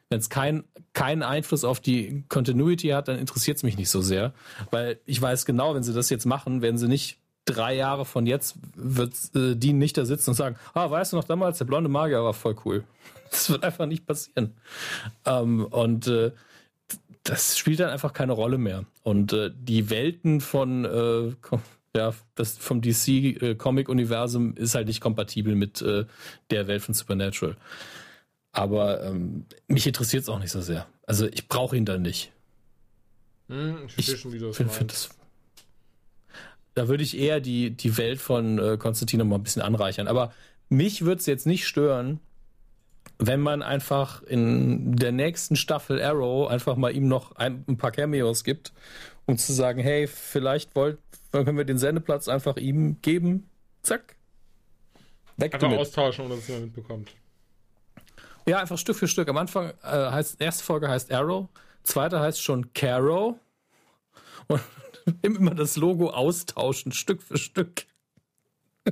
Wenn es keinen keinen Einfluss auf die Continuity hat, dann interessiert es mich nicht so sehr. Weil ich weiß genau, wenn sie das jetzt machen, werden sie nicht drei Jahre von jetzt wird äh, Dean nicht da sitzen und sagen, ah, weißt du noch damals, der blonde Magier war voll cool. *laughs* Das wird einfach nicht passieren. Ähm, und äh, das spielt dann einfach keine Rolle mehr. Und äh, die Welten von äh, ja, das vom DC äh, Comic Universum ist halt nicht kompatibel mit äh, der Welt von Supernatural. Aber ähm, mich interessiert es auch nicht so sehr. Also ich brauche ihn dann nicht. Hm, ich verstehe schon, wie du das find, find das, Da würde ich eher die, die Welt von äh, Konstantin noch mal ein bisschen anreichern. Aber mich würde es jetzt nicht stören, wenn man einfach in der nächsten Staffel Arrow einfach mal ihm noch ein, ein paar Cameos gibt, um zu sagen, hey, vielleicht wollt, können wir den Sendeplatz einfach ihm geben. Zack. Weg einfach damit. austauschen, ohne dass jemand mitbekommt. Ja, einfach Stück für Stück. Am Anfang äh, heißt, erste Folge heißt Arrow, zweite heißt schon Caro. Und *laughs* immer das Logo austauschen, Stück für Stück. *laughs*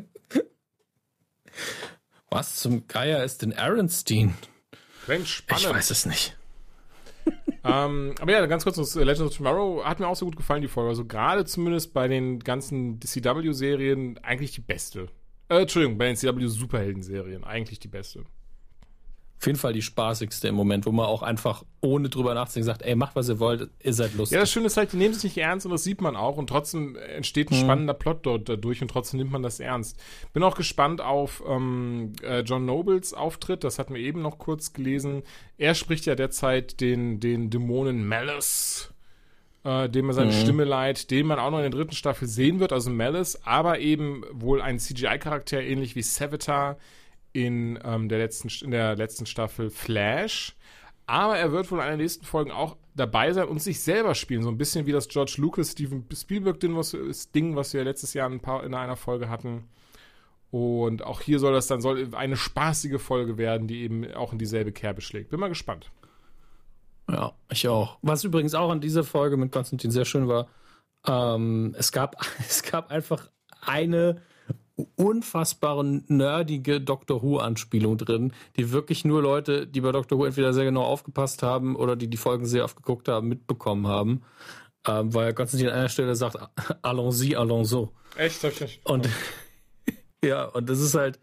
Was zum Geier ist denn Aaronstein? spannend. Ich weiß es nicht. *laughs* ähm, aber ja, ganz kurz, das Legends of Tomorrow hat mir auch so gut gefallen, die Folge. Also gerade zumindest bei den ganzen CW-Serien eigentlich die beste. Äh, Entschuldigung, bei den CW-Superhelden-Serien eigentlich die beste auf jeden Fall die spaßigste im Moment, wo man auch einfach ohne drüber nachzudenken sagt, ey, macht was ihr wollt, ihr seid lustig. Ja, das Schöne ist halt, die nehmen es nicht ernst und das sieht man auch und trotzdem entsteht ein mhm. spannender Plot dort dadurch und trotzdem nimmt man das ernst. Bin auch gespannt auf ähm, äh, John Nobles Auftritt, das hatten wir eben noch kurz gelesen. Er spricht ja derzeit den, den Dämonen Malice. Äh, dem er seine mhm. Stimme leiht, den man auch noch in der dritten Staffel sehen wird, also Malice, aber eben wohl ein CGI-Charakter, ähnlich wie Savitar, in, ähm, der, letzten, in der letzten Staffel Flash. Aber er wird wohl in der nächsten Folgen auch dabei sein und sich selber spielen. So ein bisschen wie das George Lucas, Steven Spielberg-Ding, was, Ding, was wir letztes Jahr ein paar, in einer Folge hatten. Und auch hier soll das dann soll eine spaßige Folge werden, die eben auch in dieselbe Kerbe schlägt. Bin mal gespannt. Ja, ich auch. Was übrigens auch an dieser Folge mit Konstantin sehr schön war, ähm, es, gab, *laughs* es gab einfach eine unfassbare nerdige Doctor Who-Anspielung drin, die wirklich nur Leute, die bei Doctor Who entweder sehr genau aufgepasst haben oder die die Folgen sehr oft geguckt haben, mitbekommen haben. Ähm, weil Konstantin an einer Stelle sagt, allons-y, allons-so. Echt? Hab ich nicht und *laughs* ja, und das ist halt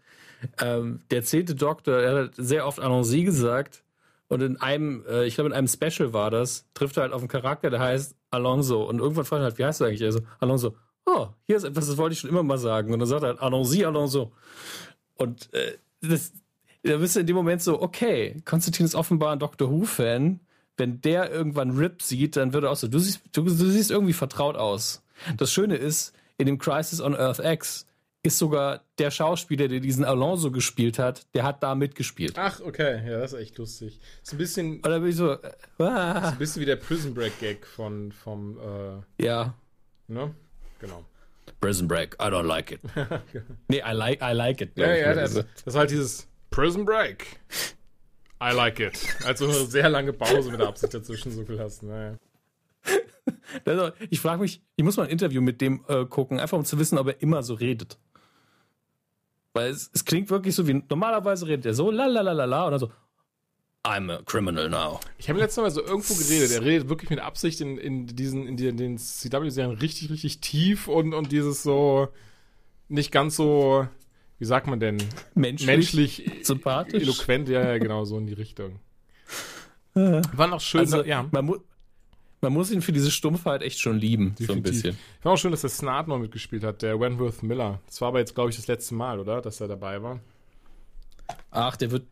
ähm, der zehnte Doktor, er hat sehr oft allons-y gesagt und in einem, äh, ich glaube in einem Special war das, trifft er halt auf einen Charakter, der heißt Alonso und irgendwann fragt er halt, wie heißt du eigentlich? Also, Alonso, oh, hier ist etwas, das wollte ich schon immer mal sagen. Und dann sagt er halt, allons-y, allons-y. Und äh, das, da bist du in dem Moment so, okay, Konstantin ist offenbar ein Doctor Who-Fan. Wenn der irgendwann Rip sieht, dann wird er auch so, du siehst, du, du siehst irgendwie vertraut aus. Das Schöne ist, in dem Crisis on Earth X ist sogar der Schauspieler, der diesen Alonso gespielt hat, der hat da mitgespielt. Ach, okay, ja, das ist echt lustig. Ist ein bisschen. Oder bin ich so, ah. ist ein bisschen wie der Prison Break Gag von vom. Äh, ja. Ne? Genau. Prison Break, I don't like it. *laughs* nee, I like, I like it. Ja, ja, das, das, ist halt dieses Prison Break. I like it. Also eine sehr lange Pause mit der Absicht dazwischen so gelassen. Naja. Also, ich frage mich, ich muss mal ein Interview mit dem äh, gucken, einfach um zu wissen, ob er immer so redet. Weil es, es klingt wirklich so wie normalerweise redet er so, la la la la la, und dann so, I'm a criminal now. Ich habe letztes Mal so irgendwo geredet. Er redet wirklich mit Absicht in, in diesen, in den, den CW-Serien richtig, richtig tief und, und dieses so nicht ganz so, wie sagt man denn? Menschlich, menschlich sympathisch. Eloquent, ja, ja, genau, so in die Richtung. War noch schön, also, ja. Man, mu man muss ihn für diese Stumpfheit echt schon lieben, Definitiv. so ein bisschen. War auch schön, dass der Snart noch mitgespielt hat, der Wentworth Miller. Das war aber jetzt, glaube ich, das letzte Mal, oder? Dass er dabei war. Ach, der wird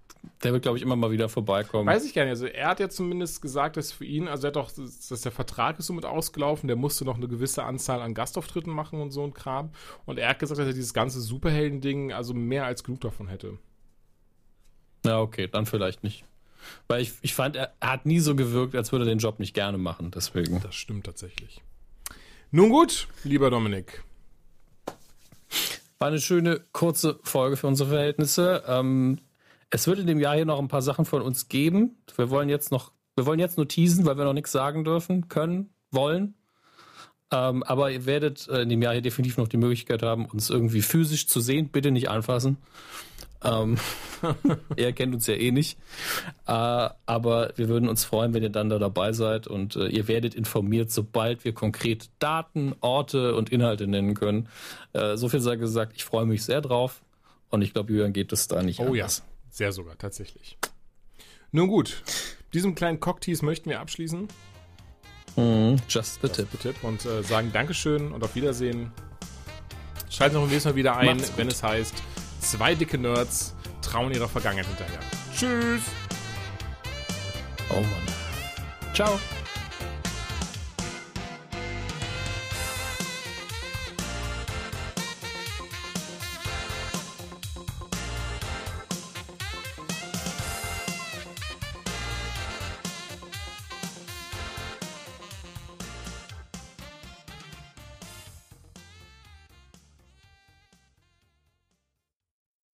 der wird, glaube ich, immer mal wieder vorbeikommen. Weiß ich gar nicht. Also er hat ja zumindest gesagt, dass für ihn, also er hat doch, dass der Vertrag ist somit ausgelaufen, der musste noch eine gewisse Anzahl an Gastauftritten machen und so ein Kram. Und er hat gesagt, dass er dieses ganze Superhelden-Ding also mehr als genug davon hätte. Ja, okay, dann vielleicht nicht. Weil ich, ich fand, er, er hat nie so gewirkt, als würde er den Job nicht gerne machen, deswegen. Das stimmt tatsächlich. Nun gut, lieber Dominik. War eine schöne, kurze Folge für unsere Verhältnisse. Ähm, es wird in dem Jahr hier noch ein paar Sachen von uns geben. Wir wollen jetzt noch, wir wollen jetzt nur teasen, weil wir noch nichts sagen dürfen, können, wollen. Ähm, aber ihr werdet äh, in dem Jahr hier definitiv noch die Möglichkeit haben, uns irgendwie physisch zu sehen. Bitte nicht anfassen. Ähm, *laughs* er kennt uns ja eh nicht. Äh, aber wir würden uns freuen, wenn ihr dann da dabei seid und äh, ihr werdet informiert, sobald wir konkret Daten, Orte und Inhalte nennen können. Äh, so viel sei gesagt, ich freue mich sehr drauf. Und ich glaube, Jürgen geht es da nicht oh, anders. Ja. Sehr sogar, tatsächlich. Nun gut, diesem kleinen Cocktease möchten wir abschließen. Mhm. Just the Just tip. the Tip. Und äh, sagen Dankeschön und auf Wiedersehen. Schalten noch ein nächstes Mal wieder ein, wenn es heißt, zwei dicke Nerds trauen ihrer Vergangenheit hinterher. Tschüss! Oh Mann. Ciao.